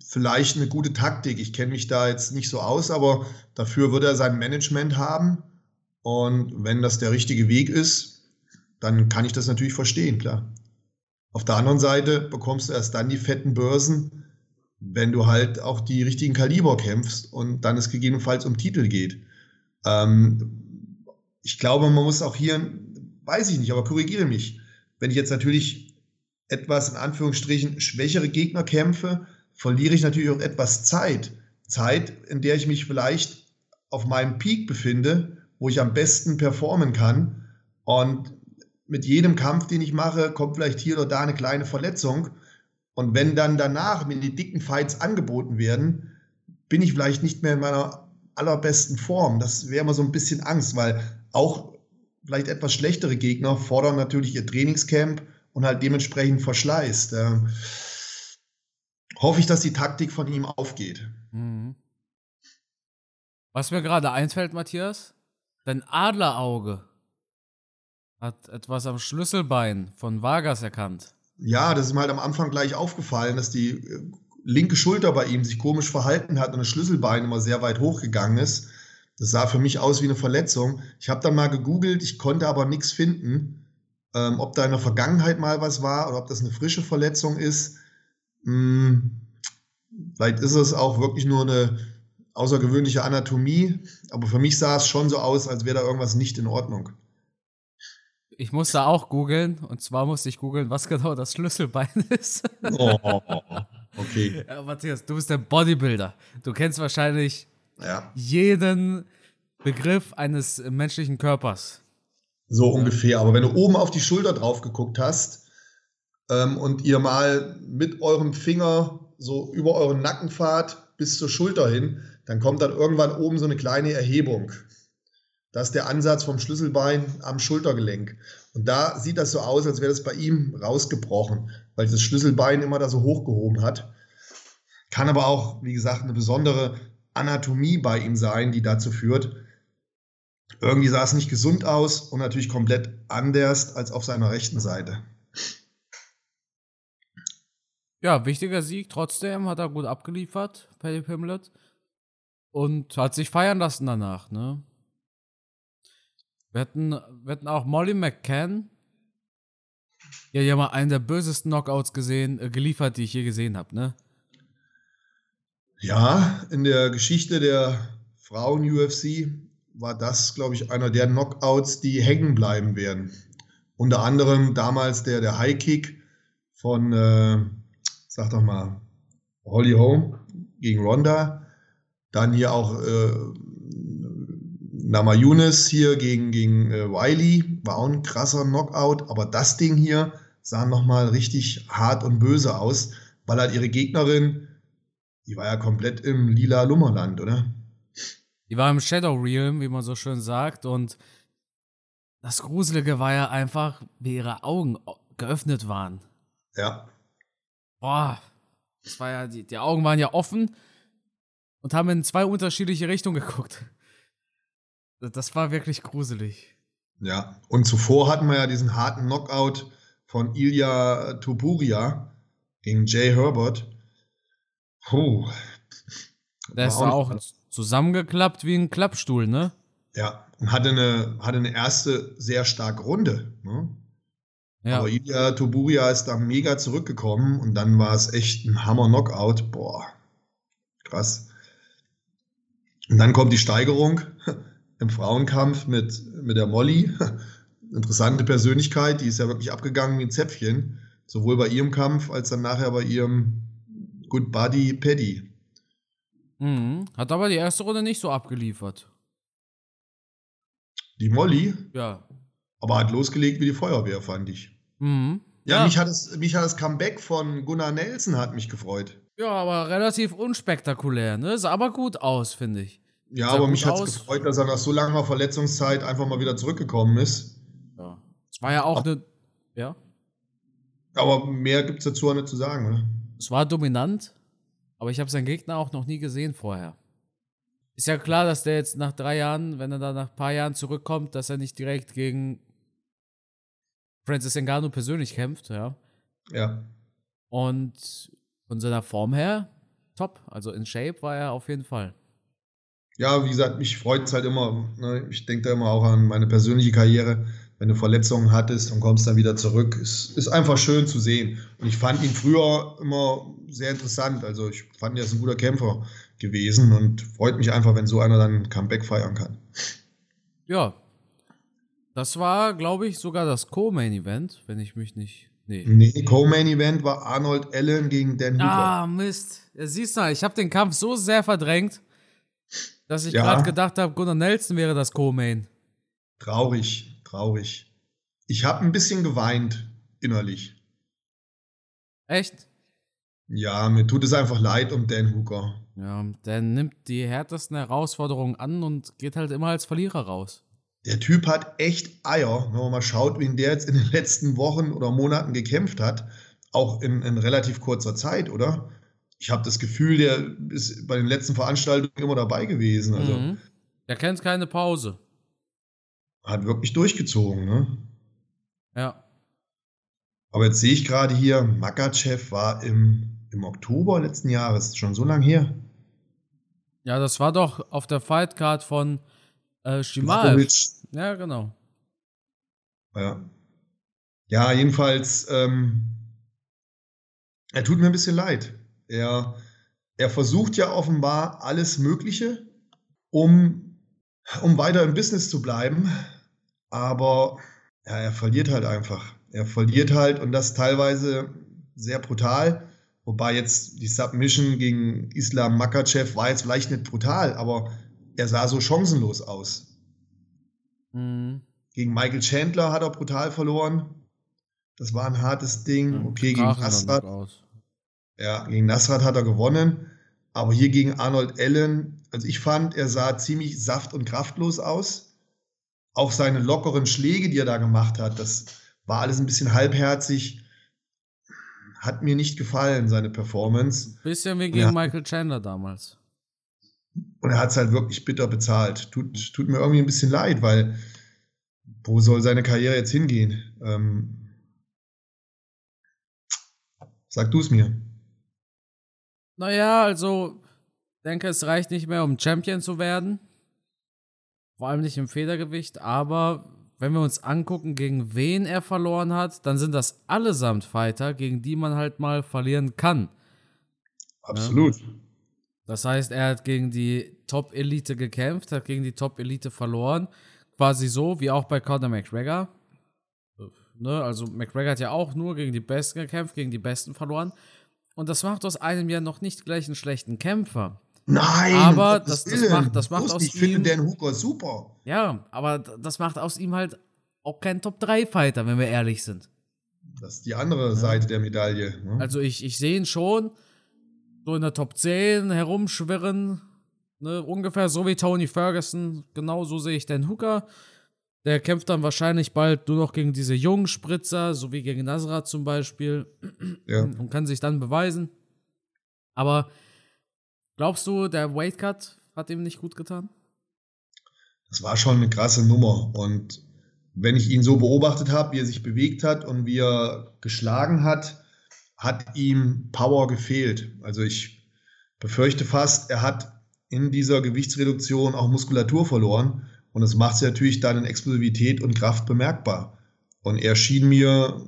vielleicht eine gute Taktik. Ich kenne mich da jetzt nicht so aus, aber dafür wird er sein Management haben und wenn das der richtige Weg ist, dann kann ich das natürlich verstehen, klar. Auf der anderen Seite bekommst du erst dann die fetten Börsen, wenn du halt auch die richtigen Kaliber kämpfst und dann es gegebenenfalls um Titel geht. Ähm, ich glaube, man muss auch hier, weiß ich nicht, aber korrigiere mich, wenn ich jetzt natürlich etwas in Anführungsstrichen schwächere Gegner kämpfe, verliere ich natürlich auch etwas Zeit. Zeit, in der ich mich vielleicht auf meinem Peak befinde wo ich am besten performen kann. Und mit jedem Kampf, den ich mache, kommt vielleicht hier oder da eine kleine Verletzung. Und wenn dann danach mir die dicken Fights angeboten werden, bin ich vielleicht nicht mehr in meiner allerbesten Form. Das wäre immer so ein bisschen Angst, weil auch vielleicht etwas schlechtere Gegner fordern natürlich ihr Trainingscamp und halt dementsprechend Verschleiß. Da hoffe ich, dass die Taktik von ihm aufgeht. Mhm. Was mir gerade einfällt, Matthias, Dein Adlerauge hat etwas am Schlüsselbein von Vargas erkannt. Ja, das ist mir halt am Anfang gleich aufgefallen, dass die äh, linke Schulter bei ihm sich komisch verhalten hat und das Schlüsselbein immer sehr weit hochgegangen ist. Das sah für mich aus wie eine Verletzung. Ich habe dann mal gegoogelt, ich konnte aber nichts finden, ähm, ob da in der Vergangenheit mal was war oder ob das eine frische Verletzung ist. Hm, vielleicht ist es auch wirklich nur eine außergewöhnliche Anatomie, aber für mich sah es schon so aus, als wäre da irgendwas nicht in Ordnung. Ich musste auch googeln und zwar musste ich googeln, was genau das Schlüsselbein ist. Oh, okay. Ja, Matthias, du bist der Bodybuilder. Du kennst wahrscheinlich ja. jeden Begriff eines menschlichen Körpers. So ungefähr. Aber wenn du oben auf die Schulter drauf geguckt hast ähm, und ihr mal mit eurem Finger so über euren Nacken fahrt bis zur Schulter hin, dann kommt dann irgendwann oben so eine kleine Erhebung. Das ist der Ansatz vom Schlüsselbein am Schultergelenk. Und da sieht das so aus, als wäre das bei ihm rausgebrochen, weil das Schlüsselbein immer da so hochgehoben hat. Kann aber auch, wie gesagt, eine besondere Anatomie bei ihm sein, die dazu führt. Irgendwie sah es nicht gesund aus und natürlich komplett anders als auf seiner rechten Seite. Ja, wichtiger Sieg trotzdem, hat er gut abgeliefert, Paddy Pimlet. Und hat sich feiern lassen danach, ne? Wir hatten, wir hatten auch Molly McCann. Ja, die haben mal einen der bösesten Knockouts gesehen, äh, geliefert, die ich je gesehen habe, ne? Ja, in der Geschichte der Frauen-UFC war das, glaube ich, einer der Knockouts, die hängen bleiben werden. Unter anderem damals der, der High Kick von, äh, sag doch mal, Holly Holm gegen Ronda. Dann hier auch äh, Nama Yunus hier gegen, gegen äh, Wiley. War auch ein krasser Knockout. Aber das Ding hier sah nochmal richtig hart und böse aus, weil halt ihre Gegnerin, die war ja komplett im lila Lummerland, oder? Die war im Shadow Realm, wie man so schön sagt. Und das Gruselige war ja einfach, wie ihre Augen geöffnet waren. Ja. Boah. Das war ja, die, die Augen waren ja offen und haben in zwei unterschiedliche Richtungen geguckt. Das war wirklich gruselig. Ja, und zuvor hatten wir ja diesen harten Knockout von Ilya Tupuria gegen Jay Herbert. Puh. Der ist auch zusammengeklappt wie ein Klappstuhl, ne? Ja, und hatte eine, hatte eine erste sehr starke Runde. Ne? Ja. Aber Ilya Tuburia ist da mega zurückgekommen und dann war es echt ein Hammer-Knockout. Boah, krass. Und dann kommt die Steigerung im Frauenkampf mit, mit der Molly. Interessante Persönlichkeit, die ist ja wirklich abgegangen wie ein Zäpfchen. Sowohl bei ihrem Kampf als dann nachher bei ihrem Good Buddy Paddy. Mhm. Hat aber die erste Runde nicht so abgeliefert. Die Molly? Ja. Aber hat losgelegt wie die Feuerwehr, fand ich. Mhm. Ja, ja, Mich, hat es, mich hat das Comeback von Gunnar Nelson hat mich gefreut. Ja, aber relativ unspektakulär, ne? Sah aber gut aus, finde ich. Ja, aber mich hat es gefreut, dass er nach so langer Verletzungszeit einfach mal wieder zurückgekommen ist. Ja. Es war ja auch eine. Ja. Aber mehr gibt es dazu auch nicht zu sagen, oder? Es war dominant, aber ich habe seinen Gegner auch noch nie gesehen vorher. Ist ja klar, dass der jetzt nach drei Jahren, wenn er da nach ein paar Jahren zurückkommt, dass er nicht direkt gegen Francis Ngannou persönlich kämpft, ja. Ja. Und von seiner Form her, top. Also in Shape war er auf jeden Fall. Ja, wie gesagt, mich freut es halt immer. Ne? Ich denke da immer auch an meine persönliche Karriere. Wenn du Verletzungen hattest und kommst dann wieder zurück, ist, ist einfach schön zu sehen. Und ich fand ihn früher immer sehr interessant. Also ich fand, er ist ein guter Kämpfer gewesen und freut mich einfach, wenn so einer dann ein Comeback feiern kann. Ja, das war, glaube ich, sogar das Co-Main-Event, wenn ich mich nicht. Nee. Nee, Co-Main-Event war Arnold Allen gegen Dan Hooker. Ah, Mist. Ja, siehst du, ich habe den Kampf so sehr verdrängt, dass ich ja. gerade gedacht habe, Gunnar Nelson wäre das Co-Main. Traurig, traurig. Ich habe ein bisschen geweint, innerlich. Echt? Ja, mir tut es einfach leid um Dan Hooker. Ja, der nimmt die härtesten Herausforderungen an und geht halt immer als Verlierer raus der Typ hat echt Eier, wenn man mal schaut, wie der jetzt in den letzten Wochen oder Monaten gekämpft hat, auch in, in relativ kurzer Zeit, oder? Ich habe das Gefühl, der ist bei den letzten Veranstaltungen immer dabei gewesen. Also, mhm. Der kennt keine Pause. Hat wirklich durchgezogen, ne? Ja. Aber jetzt sehe ich gerade hier, Makachev war im, im Oktober letzten Jahres, schon so lange her. Ja, das war doch auf der Fightcard von äh, Shimaev. Ja, genau. Ja. Ja, jedenfalls, ähm, er tut mir ein bisschen leid. Er, er versucht ja offenbar alles Mögliche, um, um weiter im Business zu bleiben. Aber ja, er verliert halt einfach. Er verliert halt und das teilweise sehr brutal. Wobei jetzt die Submission gegen Islam Makachev war jetzt vielleicht nicht brutal, aber er sah so chancenlos aus. Mhm. Gegen Michael Chandler hat er brutal verloren. Das war ein hartes Ding. Okay, gegen Nasrat. Ja, gegen Nasrat hat er gewonnen. Aber hier gegen Arnold Allen, also ich fand, er sah ziemlich saft- und kraftlos aus. Auch seine lockeren Schläge, die er da gemacht hat, das war alles ein bisschen halbherzig. Hat mir nicht gefallen, seine Performance. Bisschen wie gegen Michael Chandler damals. Und er hat es halt wirklich bitter bezahlt. Tut, tut mir irgendwie ein bisschen leid, weil wo soll seine Karriere jetzt hingehen? Ähm, sag du es mir. Naja, also, denke, es reicht nicht mehr, um Champion zu werden. Vor allem nicht im Federgewicht, aber wenn wir uns angucken, gegen wen er verloren hat, dann sind das allesamt Fighter, gegen die man halt mal verlieren kann. Absolut. Das heißt, er hat gegen die Top-Elite gekämpft, hat gegen die Top-Elite verloren. Quasi so wie auch bei Conor McGregor. Ne? Also McGregor hat ja auch nur gegen die Besten gekämpft, gegen die Besten verloren. Und das macht aus einem ja noch nicht gleich einen schlechten Kämpfer. Nein, aber das, das, macht, das macht aus ich ihm. Ich finde Dan Hooker super. Ja, aber das macht aus ihm halt auch kein Top-3-Fighter, wenn wir ehrlich sind. Das ist die andere Seite der Medaille. Ne? Also ich, ich sehe ihn schon so in der Top 10 herumschwirren. Ne? Ungefähr so wie Tony Ferguson. Genau so sehe ich Dan Hooker. Der kämpft dann wahrscheinlich bald nur noch gegen diese jungen Spritzer, so wie gegen Nasrat zum Beispiel. Ja. Und kann sich dann beweisen. Aber Glaubst du, der Weightcut hat ihm nicht gut getan? Das war schon eine krasse Nummer. Und wenn ich ihn so beobachtet habe, wie er sich bewegt hat und wie er geschlagen hat, hat ihm Power gefehlt. Also ich befürchte fast, er hat in dieser Gewichtsreduktion auch Muskulatur verloren. Und das macht sie natürlich dann in Explosivität und Kraft bemerkbar. Und er schien mir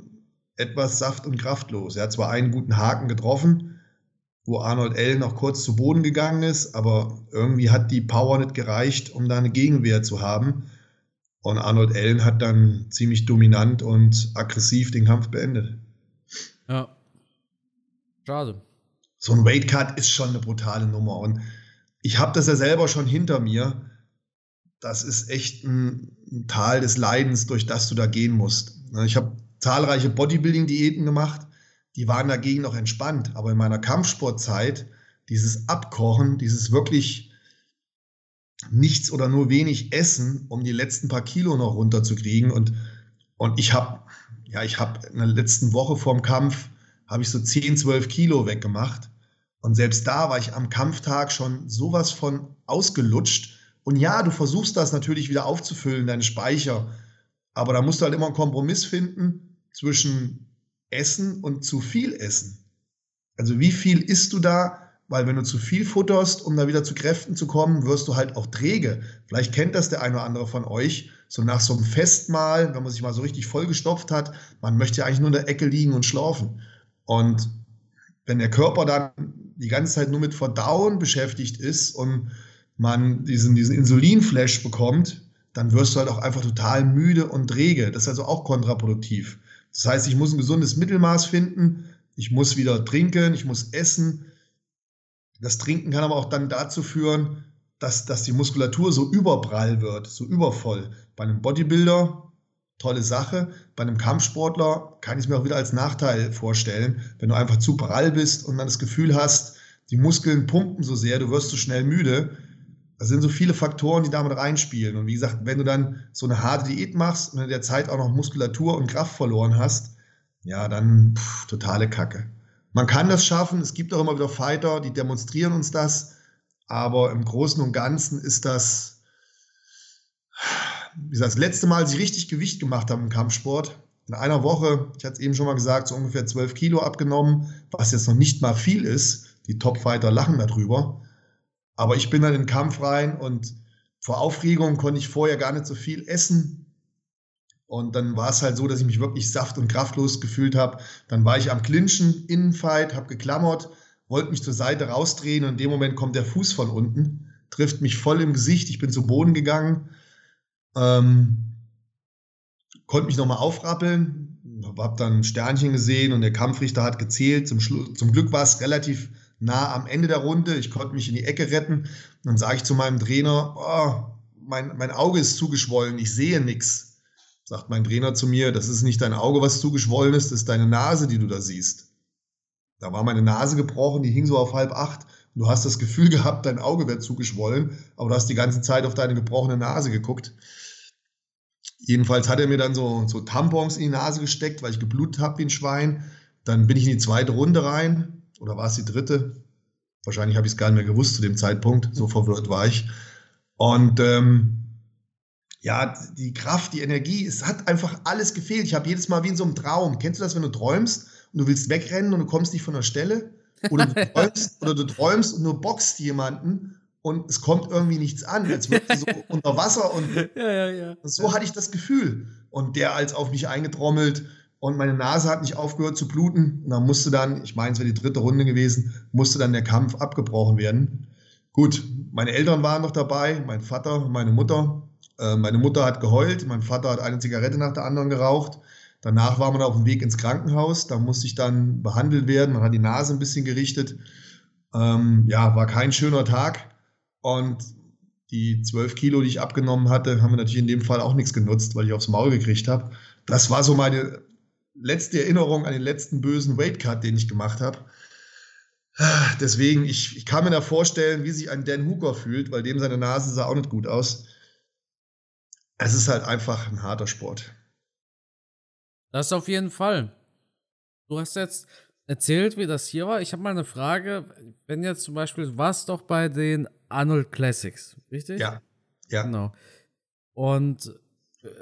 etwas saft- und kraftlos. Er hat zwar einen guten Haken getroffen, wo Arnold L. noch kurz zu Boden gegangen ist, aber irgendwie hat die Power nicht gereicht, um da eine Gegenwehr zu haben. Und Arnold Allen hat dann ziemlich dominant und aggressiv den Kampf beendet. Ja. Schade. So ein Weight Cut ist schon eine brutale Nummer. Und ich habe das ja selber schon hinter mir. Das ist echt ein, ein Tal des Leidens, durch das du da gehen musst. Ich habe zahlreiche Bodybuilding-Diäten gemacht die waren dagegen noch entspannt. Aber in meiner Kampfsportzeit, dieses Abkochen, dieses wirklich nichts oder nur wenig Essen, um die letzten paar Kilo noch runterzukriegen. Und, und ich habe, ja, ich habe in der letzten Woche vorm Kampf, habe ich so 10, 12 Kilo weggemacht. Und selbst da war ich am Kampftag schon sowas von ausgelutscht. Und ja, du versuchst das natürlich wieder aufzufüllen, deine Speicher. Aber da musst du halt immer einen Kompromiss finden zwischen Essen und zu viel Essen. Also wie viel isst du da? Weil wenn du zu viel futterst, um da wieder zu Kräften zu kommen, wirst du halt auch träge. Vielleicht kennt das der eine oder andere von euch. So nach so einem Festmahl, wenn man sich mal so richtig vollgestopft hat, man möchte ja eigentlich nur in der Ecke liegen und schlafen. Und wenn der Körper dann die ganze Zeit nur mit Verdauen beschäftigt ist und man diesen, diesen Insulinflash bekommt, dann wirst du halt auch einfach total müde und träge. Das ist also auch kontraproduktiv. Das heißt, ich muss ein gesundes Mittelmaß finden. Ich muss wieder trinken, ich muss essen. Das Trinken kann aber auch dann dazu führen, dass, dass die Muskulatur so überprall wird, so übervoll. Bei einem Bodybuilder, tolle Sache. Bei einem Kampfsportler kann ich es mir auch wieder als Nachteil vorstellen, wenn du einfach zu prall bist und dann das Gefühl hast, die Muskeln pumpen so sehr, du wirst so schnell müde das sind so viele Faktoren, die damit reinspielen. Und wie gesagt, wenn du dann so eine harte Diät machst und in der Zeit auch noch Muskulatur und Kraft verloren hast, ja, dann pff, totale Kacke. Man kann das schaffen. Es gibt auch immer wieder Fighter, die demonstrieren uns das. Aber im Großen und Ganzen ist das, wie gesagt, das letzte Mal, als ich richtig Gewicht gemacht habe im Kampfsport, in einer Woche, ich hatte es eben schon mal gesagt, so ungefähr 12 Kilo abgenommen, was jetzt noch nicht mal viel ist. Die Top-Fighter lachen darüber. Aber ich bin dann in den Kampf rein und vor Aufregung konnte ich vorher gar nicht so viel essen. Und dann war es halt so, dass ich mich wirklich saft- und kraftlos gefühlt habe. Dann war ich am Clinchen, Innenfight, habe geklammert, wollte mich zur Seite rausdrehen und in dem Moment kommt der Fuß von unten, trifft mich voll im Gesicht. Ich bin zu Boden gegangen, ähm, konnte mich nochmal aufrappeln, habe dann ein Sternchen gesehen und der Kampfrichter hat gezählt. Zum, zum Glück war es relativ nah am Ende der Runde. Ich konnte mich in die Ecke retten. Dann sage ich zu meinem Trainer, oh, mein, mein Auge ist zugeschwollen, ich sehe nichts. Sagt mein Trainer zu mir, das ist nicht dein Auge, was zugeschwollen ist, das ist deine Nase, die du da siehst. Da war meine Nase gebrochen, die hing so auf halb acht. Du hast das Gefühl gehabt, dein Auge wäre zugeschwollen, aber du hast die ganze Zeit auf deine gebrochene Nase geguckt. Jedenfalls hat er mir dann so, so Tampons in die Nase gesteckt, weil ich geblutet habe wie ein Schwein. Dann bin ich in die zweite Runde rein, oder war es die dritte? Wahrscheinlich habe ich es gar nicht mehr gewusst zu dem Zeitpunkt, so verwirrt war ich. Und ähm, ja, die Kraft, die Energie, es hat einfach alles gefehlt. Ich habe jedes Mal wie in so einem Traum. Kennst du das, wenn du träumst und du willst wegrennen und du kommst nicht von der Stelle? Oder du träumst, oder du träumst und du boxst jemanden und es kommt irgendwie nichts an, als würde so unter Wasser und Ja, ja, ja. so hatte ich das Gefühl. Und der als auf mich eingetrommelt und meine Nase hat nicht aufgehört zu bluten. Und dann musste dann, ich meine, es wäre die dritte Runde gewesen, musste dann der Kampf abgebrochen werden. Gut, meine Eltern waren noch dabei, mein Vater, meine Mutter. Äh, meine Mutter hat geheult, mein Vater hat eine Zigarette nach der anderen geraucht. Danach war man auf dem Weg ins Krankenhaus, da musste ich dann behandelt werden, man hat die Nase ein bisschen gerichtet. Ähm, ja, war kein schöner Tag. Und die zwölf Kilo, die ich abgenommen hatte, haben mir natürlich in dem Fall auch nichts genutzt, weil ich aufs Maul gekriegt habe. Das war so meine letzte Erinnerung an den letzten bösen Weightcut, den ich gemacht habe. Deswegen, ich, ich kann mir da vorstellen, wie sich ein Dan Hooker fühlt, weil dem seine Nase sah auch nicht gut aus. Es ist halt einfach ein harter Sport. Das auf jeden Fall. Du hast jetzt erzählt, wie das hier war. Ich habe mal eine Frage. Wenn jetzt zum Beispiel, warst doch bei den Arnold Classics, richtig? Ja, ja. Genau. Und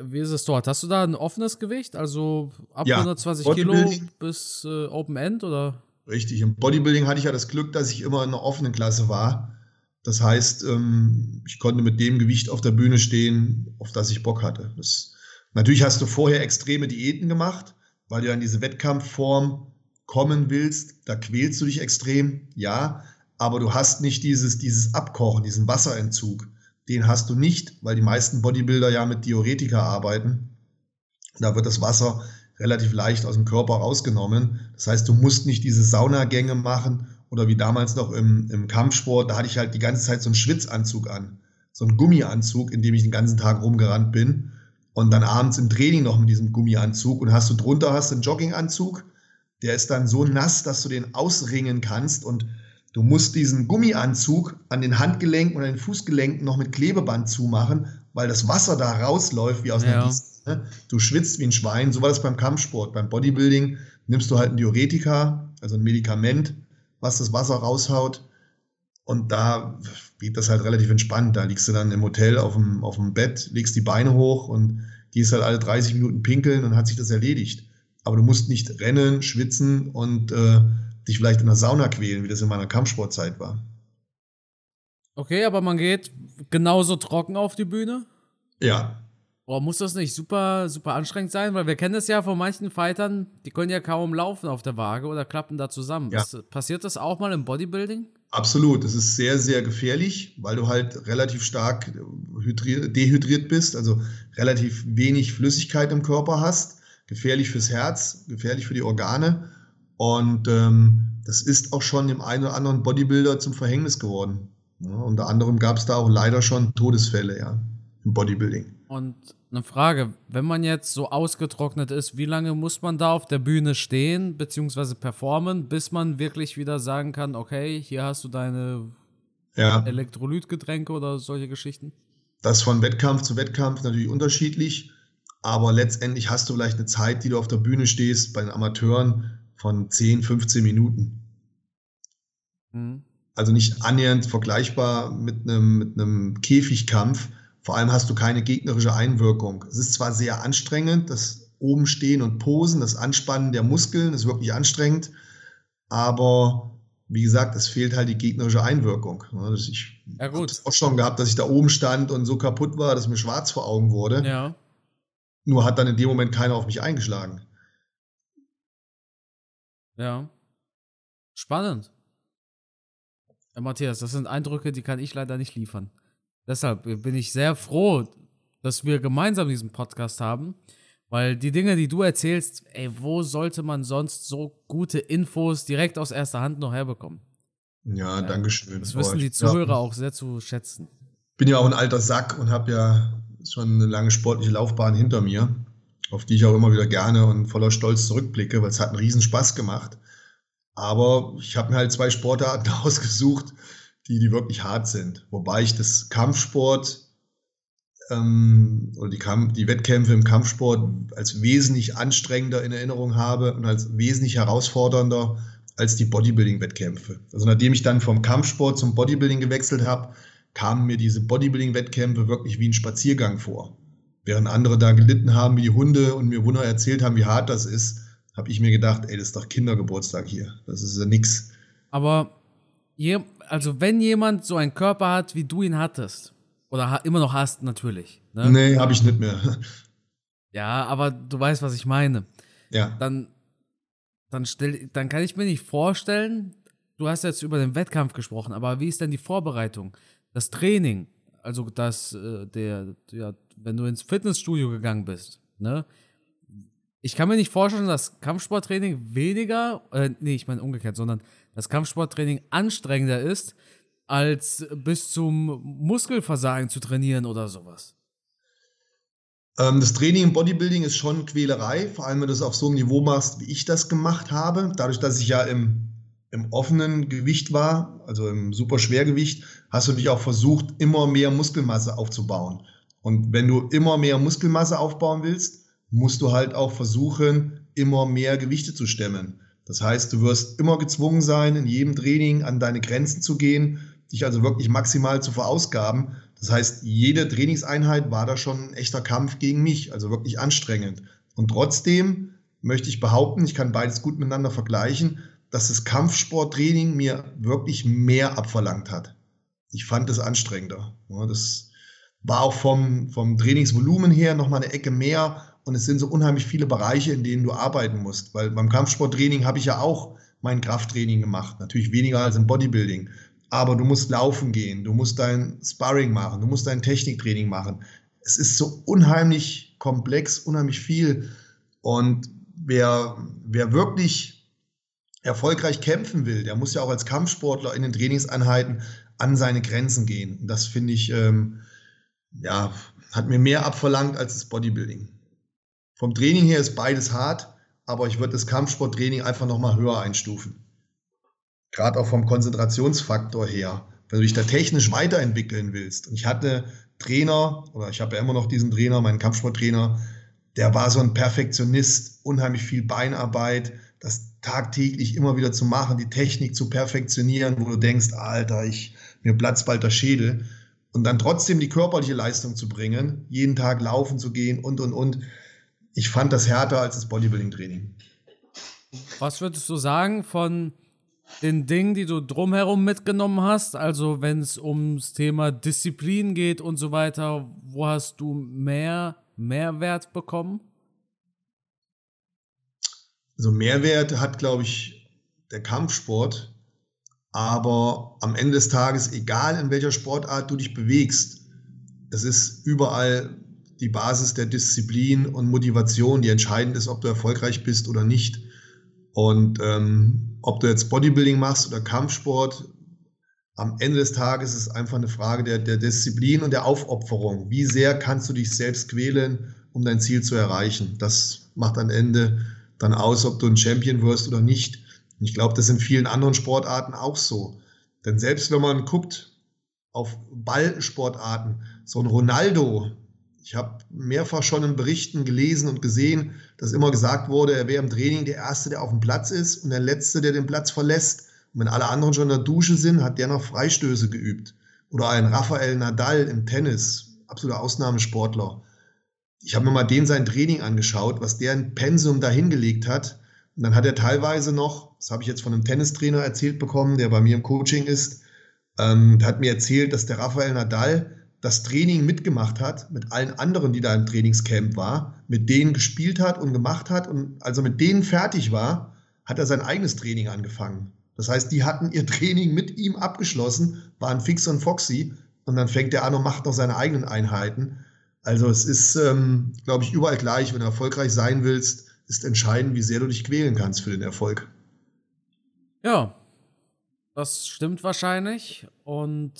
wie ist es dort? Hast du da ein offenes Gewicht? Also ab Ja, 120 Kilo bis äh, Open End oder? Richtig. Im Bodybuilding hatte ich ja das Glück, dass ich immer in einer offenen Klasse war. Das heißt, ähm, ich konnte mit dem Gewicht auf der Bühne stehen, auf das ich Bock hatte. Das, natürlich hast du vorher extreme Diäten gemacht, weil du ja in diese Wettkampfform kommen willst. Da quälst du dich extrem, ja. Aber du hast nicht dieses, dieses Abkochen, diesen Wasserentzug. Den hast du nicht, weil die meisten Bodybuilder ja mit Diuretika arbeiten. Da wird das Wasser relativ leicht aus dem Körper rausgenommen. Das heißt, du musst nicht diese Saunagänge machen oder wie damals noch im, im Kampfsport, da hatte ich halt die ganze Zeit so einen Schwitzanzug an, so einen Gummianzug, in dem ich den ganzen Tag rumgerannt bin und dann abends im Training noch mit diesem Gummianzug und hast du drunter hast einen Jogginganzug, der ist dann so nass, dass du den ausringen kannst und du musst diesen Gummianzug an den Handgelenken und an den Fußgelenken noch mit Klebeband zumachen, weil das Wasser da rausläuft wie aus einer Ja. Gießkanne. Ne? Du schwitzt wie ein Schwein. So war das beim Kampfsport. Beim Bodybuilding nimmst du halt ein Diuretika, also ein Medikament, was das Wasser raushaut. Und da geht das halt relativ entspannt. Da liegst du dann im Hotel auf dem, auf dem Bett, legst die Beine hoch und gehst halt alle 30 Minuten pinkeln und hat sich das erledigt. Aber du musst nicht rennen, schwitzen und äh, dich vielleicht in der Sauna quälen, wie das in meiner Kampfsportzeit war. Okay, aber man geht genauso trocken auf die Bühne? Ja, Boah, muss das nicht super, super anstrengend sein? Weil wir kennen es ja von manchen Fightern, die können ja kaum laufen auf der Waage oder klappen da zusammen. Ja. Ist, passiert das auch mal im Bodybuilding? Absolut, es ist sehr, sehr gefährlich, weil du halt relativ stark hydri- dehydriert bist, also relativ wenig Flüssigkeit im Körper hast. Gefährlich fürs Herz, gefährlich für die Organe. Und ähm, das ist auch schon dem einen oder anderen Bodybuilder zum Verhängnis geworden. Ja, unter anderem gab es da auch leider schon Todesfälle ja, im Bodybuilding. Und eine Frage, wenn man jetzt so ausgetrocknet ist, wie lange muss man da auf der Bühne stehen, beziehungsweise performen, bis man wirklich wieder sagen kann, okay, hier hast du deine Ja. Elektrolytgetränke oder solche Geschichten? Das von Wettkampf zu Wettkampf natürlich unterschiedlich, aber letztendlich hast du vielleicht eine Zeit, die du auf der Bühne stehst, bei den Amateuren von 10, 15 Minuten. Hm. Also nicht annähernd vergleichbar mit einem, mit einem Käfigkampf. Vor allem hast du keine gegnerische Einwirkung. Es ist zwar sehr anstrengend, das oben stehen und posen, das Anspannen der Muskeln ist wirklich anstrengend, aber wie gesagt, es fehlt halt die gegnerische Einwirkung. Ich Ja, habe auch schon gehabt, dass ich da oben stand und so kaputt war, dass mir schwarz vor Augen wurde. Ja. Nur hat dann in dem Moment keiner auf mich eingeschlagen. Ja. Spannend. Ja, Matthias, das sind Eindrücke, die kann ich leider nicht liefern. Deshalb bin ich sehr froh, dass wir gemeinsam diesen Podcast haben, weil die Dinge, die du erzählst, ey, wo sollte man sonst so gute Infos direkt aus erster Hand noch herbekommen? Ja, danke schön. Das wissen die ich- Zuhörer ja, auch sehr zu schätzen. bin ja auch ein alter Sack und habe ja schon eine lange sportliche Laufbahn hinter mir, auf die ich auch immer wieder gerne und voller Stolz zurückblicke, weil es hat einen riesen Spaß gemacht. Aber ich habe mir halt zwei Sportarten ausgesucht, die, die wirklich hart sind. Wobei ich das Kampfsport ähm, oder die, Kampf, die Wettkämpfe im Kampfsport als wesentlich anstrengender in Erinnerung habe und als wesentlich herausfordernder als die Bodybuilding-Wettkämpfe. Also nachdem ich dann vom Kampfsport zum Bodybuilding gewechselt habe, kamen mir diese Bodybuilding-Wettkämpfe wirklich wie ein Spaziergang vor. Während andere da gelitten haben wie die Hunde und mir Wunder erzählt haben, wie hart das ist, habe ich mir gedacht, ey, das ist doch Kindergeburtstag hier. Das ist ja nix. Aber je, also wenn jemand so einen Körper hat, wie du ihn hattest, oder immer noch hast, natürlich. Ne? Nee, habe ich nicht mehr. Ja, aber du weißt, was ich meine. Ja. Dann, dann, stell, dann kann ich mir nicht vorstellen, du hast jetzt über den Wettkampf gesprochen, aber wie ist denn die Vorbereitung? Das Training, also das, äh, der, ja, wenn du ins Fitnessstudio gegangen bist, ne? Ich kann mir nicht vorstellen, dass Kampfsporttraining weniger, äh, nee, ich meine umgekehrt, sondern das Kampfsporttraining anstrengender ist, als bis zum Muskelversagen zu trainieren oder sowas. Ähm, das Training im Bodybuilding ist schon Quälerei, vor allem wenn du es auf so einem Niveau machst, wie ich das gemacht habe. Dadurch, dass ich ja im, im offenen Gewicht war, also im Superschwergewicht, hast du dich auch versucht, immer mehr Muskelmasse aufzubauen. Und wenn du immer mehr Muskelmasse aufbauen willst, musst du halt auch versuchen, immer mehr Gewichte zu stemmen. Das heißt, du wirst immer gezwungen sein, in jedem Training an deine Grenzen zu gehen, dich also wirklich maximal zu verausgaben. Das heißt, jede Trainingseinheit war da schon ein echter Kampf gegen mich, also wirklich anstrengend. Und trotzdem möchte ich behaupten, ich kann beides gut miteinander vergleichen, dass das Kampfsporttraining mir wirklich mehr abverlangt hat. Ich fand es anstrengender. das war auch vom, vom Trainingsvolumen her nochmal eine Ecke mehr und es sind so unheimlich viele Bereiche, in denen du arbeiten musst. Weil beim Kampfsporttraining habe ich ja auch mein Krafttraining gemacht. Natürlich weniger als im Bodybuilding. Aber du musst laufen gehen, du musst dein Sparring machen, du musst dein Techniktraining machen. Es ist so unheimlich komplex, unheimlich viel. Und wer, wer wirklich erfolgreich kämpfen will, der muss ja auch als Kampfsportler in den Trainingseinheiten an seine Grenzen gehen. Und das finde ich, ähm, ja, hat mir mehr abverlangt als das Bodybuilding. Vom Training her ist beides hart, aber ich würde das Kampfsporttraining einfach nochmal höher einstufen. Gerade auch vom Konzentrationsfaktor her. Wenn du dich da technisch weiterentwickeln willst. Und ich hatte Trainer, oder ich habe ja immer noch diesen Trainer, meinen Kampfsporttrainer, der war so ein Perfektionist, unheimlich viel Beinarbeit, das tagtäglich immer wieder zu machen, die Technik zu perfektionieren, wo du denkst, Alter, ich, mir platzt bald der Schädel. Und dann trotzdem die körperliche Leistung zu bringen, jeden Tag laufen zu gehen und, und, und ich fand das härter als das Bodybuilding-Training. Was würdest du sagen von den Dingen, die du drumherum mitgenommen hast? Also, wenn es ums Thema Disziplin geht und so weiter, wo hast du mehr Mehrwert bekommen? Also, Mehrwert hat, glaube ich, der Kampfsport. Aber am Ende des Tages, egal in welcher Sportart du dich bewegst, es ist überall die Basis der Disziplin und Motivation, die entscheidend ist, ob du erfolgreich bist oder nicht. Und ähm, ob du jetzt Bodybuilding machst oder Kampfsport, am Ende des Tages ist es einfach eine Frage der, der Disziplin und der Aufopferung. Wie sehr kannst du dich selbst quälen, um dein Ziel zu erreichen? Das macht am Ende dann aus, ob du ein Champion wirst oder nicht. Und ich glaube, das ist in vielen anderen Sportarten auch so. Denn selbst wenn man guckt auf Ballsportarten, so ein Ronaldo, ich habe mehrfach schon in Berichten gelesen und gesehen, dass immer gesagt wurde, er wäre im Training der Erste, der auf dem Platz ist und der Letzte, der den Platz verlässt. Und wenn alle anderen schon in der Dusche sind, hat der noch Freistöße geübt. Oder ein Rafael Nadal im Tennis, absoluter Ausnahmesportler. Ich habe mir mal den sein Training angeschaut, was der in Pensum dahingelegt hat. Und dann hat er teilweise noch, das habe ich jetzt von einem Tennistrainer erzählt bekommen, der bei mir im Coaching ist, ähm, hat mir erzählt, dass der Rafael Nadal das Training mitgemacht hat, mit allen anderen, die da im Trainingscamp war, mit denen gespielt hat und gemacht hat und also mit denen fertig war, hat er sein eigenes Training angefangen. Das heißt, die hatten ihr Training mit ihm abgeschlossen, waren fix und foxy und dann fängt er an und macht noch seine eigenen Einheiten. Also es ist, ähm, glaube ich, überall gleich. Wenn du erfolgreich sein willst, ist entscheidend, wie sehr du dich quälen kannst für den Erfolg. Ja, das stimmt wahrscheinlich. Und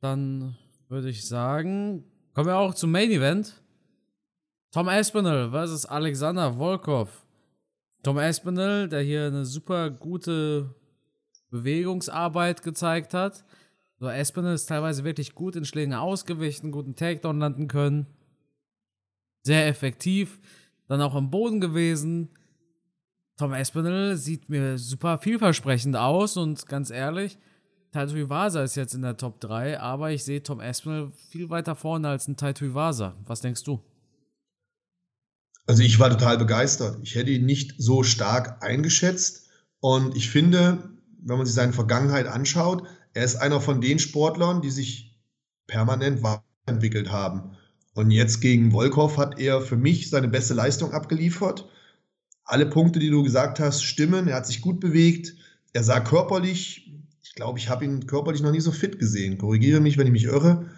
dann würde ich sagen, kommen wir auch zum Main Event. Tom Aspinall versus Alexander Volkov. Tom Aspinall, der hier eine super gute Bewegungsarbeit gezeigt hat. So, Aspinall ist teilweise wirklich gut in Schlägen ausgewichen, guten Takedown landen können. Sehr effektiv. Dann auch am Boden gewesen. Tom Aspinall sieht mir super vielversprechend aus und ganz ehrlich, Taito Iwasa ist jetzt in der Top 3, aber ich sehe Tom Aspinall viel weiter vorne als ein Taito Iwasa. Was denkst du? Also ich war total begeistert. Ich hätte ihn nicht so stark eingeschätzt und ich finde, wenn man sich seine Vergangenheit anschaut, er ist einer von den Sportlern, die sich permanent weiterentwickelt haben. Und jetzt gegen Volkov hat er für mich seine beste Leistung abgeliefert. Alle Punkte, die du gesagt hast, stimmen. Er hat sich gut bewegt. Er sah körperlich, ich glaube, ich habe ihn körperlich noch nie so fit gesehen. Korrigiere mich, wenn ich mich irre.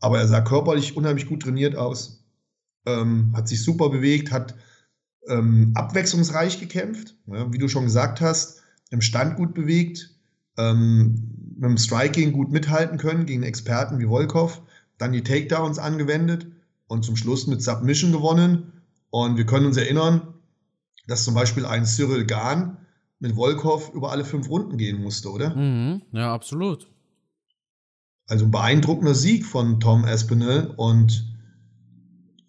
Aber er sah körperlich unheimlich gut trainiert aus. Ähm, hat sich super bewegt, hat ähm, abwechslungsreich gekämpft, ja, wie du schon gesagt hast, im Stand gut bewegt, ähm, mit dem Striking gut mithalten können gegen Experten wie Volkov, dann die Takedowns angewendet und zum Schluss mit Submission gewonnen. Und wir können uns erinnern, dass zum Beispiel ein Cyril Gahn mit Volkov über alle fünf Runden gehen musste, oder? Mhm, ja, absolut. Also ein beeindruckender Sieg von Tom Aspinall und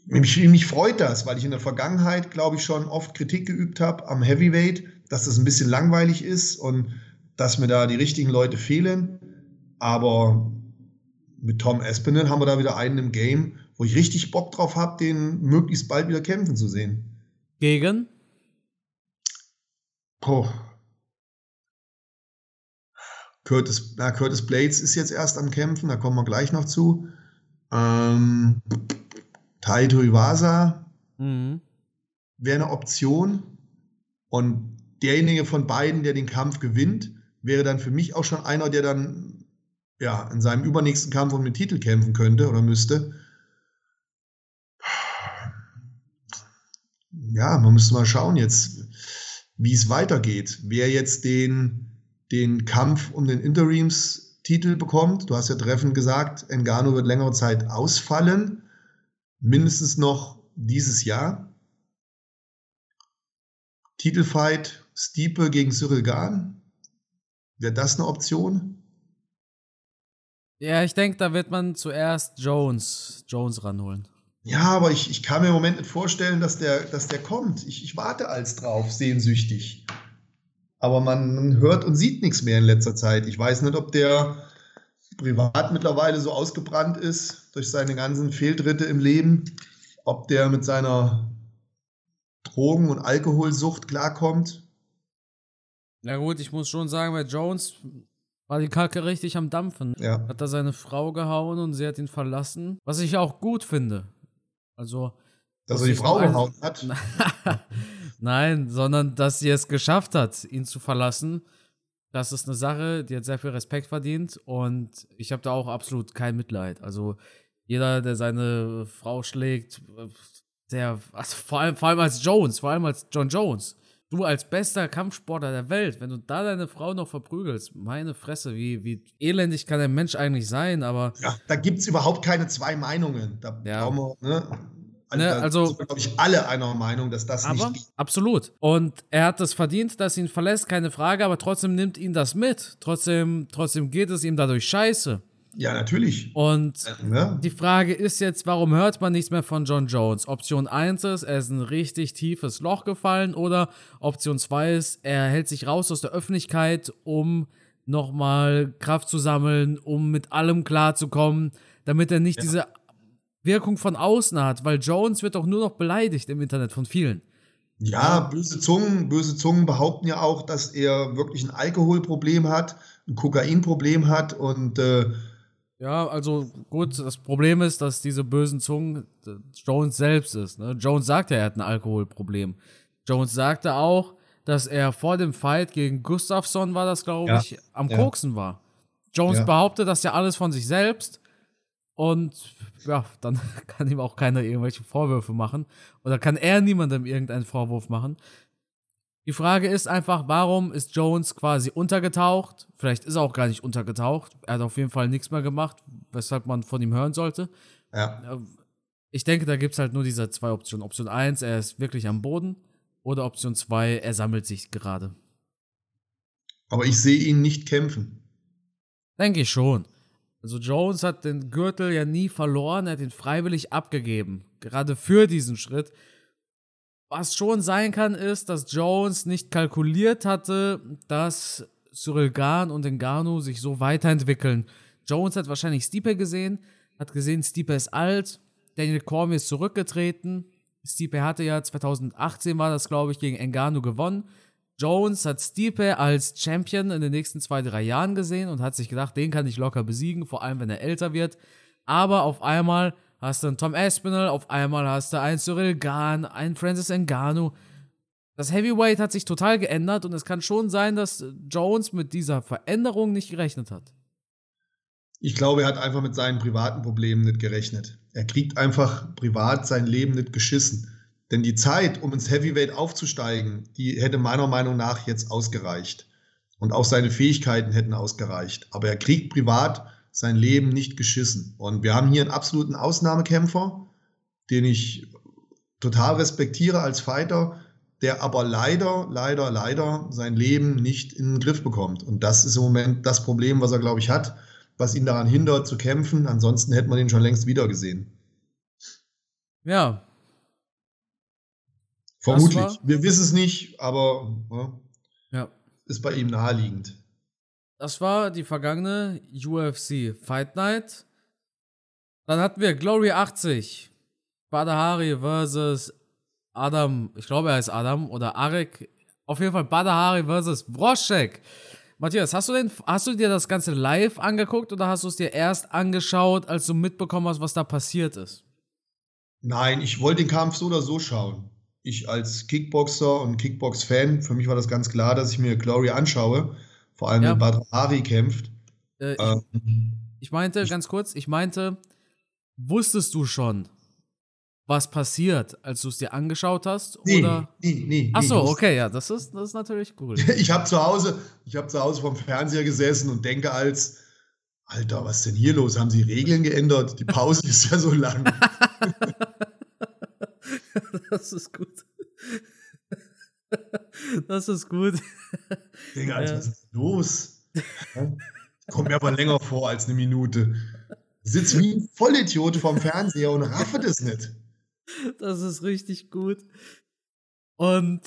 mich, mich freut das, weil ich in der Vergangenheit, glaube ich, schon oft Kritik geübt habe am Heavyweight, dass das ein bisschen langweilig ist und dass mir da die richtigen Leute fehlen. Aber mit Tom Espinel haben wir da wieder einen im Game, wo ich richtig Bock drauf habe, den möglichst bald wieder kämpfen zu sehen. Gegen? Boah. Curtis, na, Curtis Blades ist jetzt erst am Kämpfen, da kommen wir gleich noch zu. Ähm, Taito Iwasa mhm. wäre eine Option. Und derjenige von beiden, der den Kampf gewinnt, wäre dann für mich auch schon einer, der dann ja in seinem übernächsten Kampf um den Titel kämpfen könnte oder müsste. Ja, man müsste mal schauen jetzt, wie es weitergeht. Wer jetzt den, den Kampf um den Interims-Titel bekommt. Du hast ja treffend gesagt, Engano wird längere Zeit ausfallen mindestens noch dieses Jahr. Titelfight Stiepe gegen Cyril Gahn. Wäre das eine Option? Ja, ich denke, da wird man zuerst Jones, Jones ranholen. Ja, aber ich, ich kann mir im Moment nicht vorstellen, dass der, dass der kommt. Ich, ich warte als drauf, sehnsüchtig. Aber man hört und sieht nichts mehr in letzter Zeit. Ich weiß nicht, ob der privat mittlerweile so ausgebrannt ist durch seine ganzen Fehltritte im Leben, ob der mit seiner Drogen- und Alkoholsucht klarkommt. Na gut, ich muss schon sagen, bei Jones war die Kacke richtig am Dampfen. Ja. Hat da seine Frau gehauen und sie hat ihn verlassen. Was ich auch gut finde. Also. Dass er die Frau gehauen hat? Nein, sondern dass sie es geschafft hat, ihn zu verlassen das ist eine Sache, die hat sehr viel Respekt verdient und ich habe da auch absolut kein Mitleid. Also jeder, der seine Frau schlägt, der, also vor allem, vor allem als Jones, vor allem als John Jones, du als bester Kampfsportler der Welt, wenn du da deine Frau noch verprügelst, meine Fresse, wie, wie elendig kann ein Mensch eigentlich sein, aber. Ja, da gibt es überhaupt keine zwei Meinungen. Da ja. brauchen wir, ne? Also, ne, also sind, glaube ich, alle einer Meinung, dass das aber, nicht. Absolut. Und er hat es verdient, dass ihn verlässt, keine Frage, aber trotzdem nimmt ihn das mit. Trotzdem, trotzdem geht es ihm dadurch scheiße. Ja, natürlich. Und ja. die Frage ist jetzt, warum hört man nichts mehr von John Jones? Option 1 ist, er ist ein richtig tiefes Loch gefallen oder Option 2 ist, er hält sich raus aus der Öffentlichkeit, um nochmal Kraft zu sammeln, um mit allem klarzukommen, damit er nicht ja. diese Wirkung von außen hat, weil Jones wird doch nur noch beleidigt im Internet von vielen. Ja, böse Zungen, böse Zungen behaupten ja auch, dass er wirklich ein Alkoholproblem hat, ein Kokainproblem hat und äh ja, also gut, das Problem ist, dass diese bösen Zungen Jones selbst ist. Ne? Jones sagte, er hat ein Alkoholproblem. Jones sagte auch, dass er vor dem Fight gegen Gustafsson war das, glaube ja. ich, am ja. Koksen war. Jones ja. behauptet das ja alles von sich selbst und ja, dann kann ihm auch keiner irgendwelche Vorwürfe machen. Oder kann er niemandem irgendeinen Vorwurf machen. Die Frage ist einfach, warum ist Jones quasi untergetaucht? Vielleicht ist er auch gar nicht untergetaucht. Er hat auf jeden Fall nichts mehr gemacht, weshalb man von ihm hören sollte. Ja. Ich denke, da gibt es halt nur diese zwei Optionen. Option 1, er ist wirklich am Boden. Oder Option 2, er sammelt sich gerade. Aber ich sehe ihn nicht kämpfen. Denke ich schon. Also Jones hat den Gürtel ja nie verloren, er hat ihn freiwillig abgegeben. Gerade für diesen Schritt. Was schon sein kann, ist, dass Jones nicht kalkuliert hatte, dass Cyril Gahn und Ngannou sich so weiterentwickeln. Jones hat wahrscheinlich Stipe gesehen, hat gesehen, Stipe ist alt, Daniel Cormier ist zurückgetreten. Stipe hatte ja 2018 war das, glaube ich, gegen Ngannou gewonnen. Jones hat Stipe als Champion in den nächsten zwei, drei Jahren gesehen und hat sich gedacht, den kann ich locker besiegen, vor allem wenn er älter wird. Aber auf einmal hast du einen Tom Aspinall, auf einmal hast du einen Cyril Gahn, einen Francis Ngannou. Das Heavyweight hat sich total geändert und es kann schon sein, dass Jones mit dieser Veränderung nicht gerechnet hat. Ich glaube, er hat einfach mit seinen privaten Problemen nicht gerechnet. Er kriegt einfach privat sein Leben nicht geschissen. Denn die Zeit, um ins Heavyweight aufzusteigen, die hätte meiner Meinung nach jetzt ausgereicht. Und auch seine Fähigkeiten hätten ausgereicht. Aber er kriegt privat sein Leben nicht geschissen. Und wir haben hier einen absoluten Ausnahmekämpfer, den ich total respektiere als Fighter, der aber leider, leider, leider sein Leben nicht in den Griff bekommt. Und das ist im Moment das Problem, was er, glaube ich, hat, was ihn daran hindert zu kämpfen. Ansonsten hätte man ihn schon längst wiedergesehen. Ja. Vermutlich. Wir wissen es nicht, aber ja. ist bei ihm naheliegend. Das war die vergangene UFC Fight Night. Dann hatten wir Glory 80. Badahari versus Adam, ich glaube er heißt Adam oder Arek. Auf jeden Fall Badahari versus Broschek. Matthias, hast du, denn, hast du dir das Ganze live angeguckt oder hast du es dir erst angeschaut, als du mitbekommen hast, was da passiert ist? Nein, ich wollte den Kampf so oder so schauen. Ich als Kickboxer und Kickbox-Fan, für mich war das ganz klar, dass ich mir Glory anschaue. Vor allem, ja. wenn Badr kämpft. Äh, ich, ähm, ich meinte, ganz kurz, ich meinte, wusstest du schon, was passiert, als du es dir angeschaut hast? Nee, oder? nee, nee. Ach so, okay, ja, das ist, das ist natürlich cool. ich habe zu Hause, ich habe zu Hause vom Fernseher gesessen und denke als, Alter, was ist denn hier los? Haben sie Regeln geändert? Die Pause ist ja so lang. das ist gut. Das ist gut. Digga, ja. was ist los? Kommt mir aber länger vor als eine Minute. Sitz wie ein Vollidiot vorm Fernseher und raffe das nicht. Das ist richtig gut. Und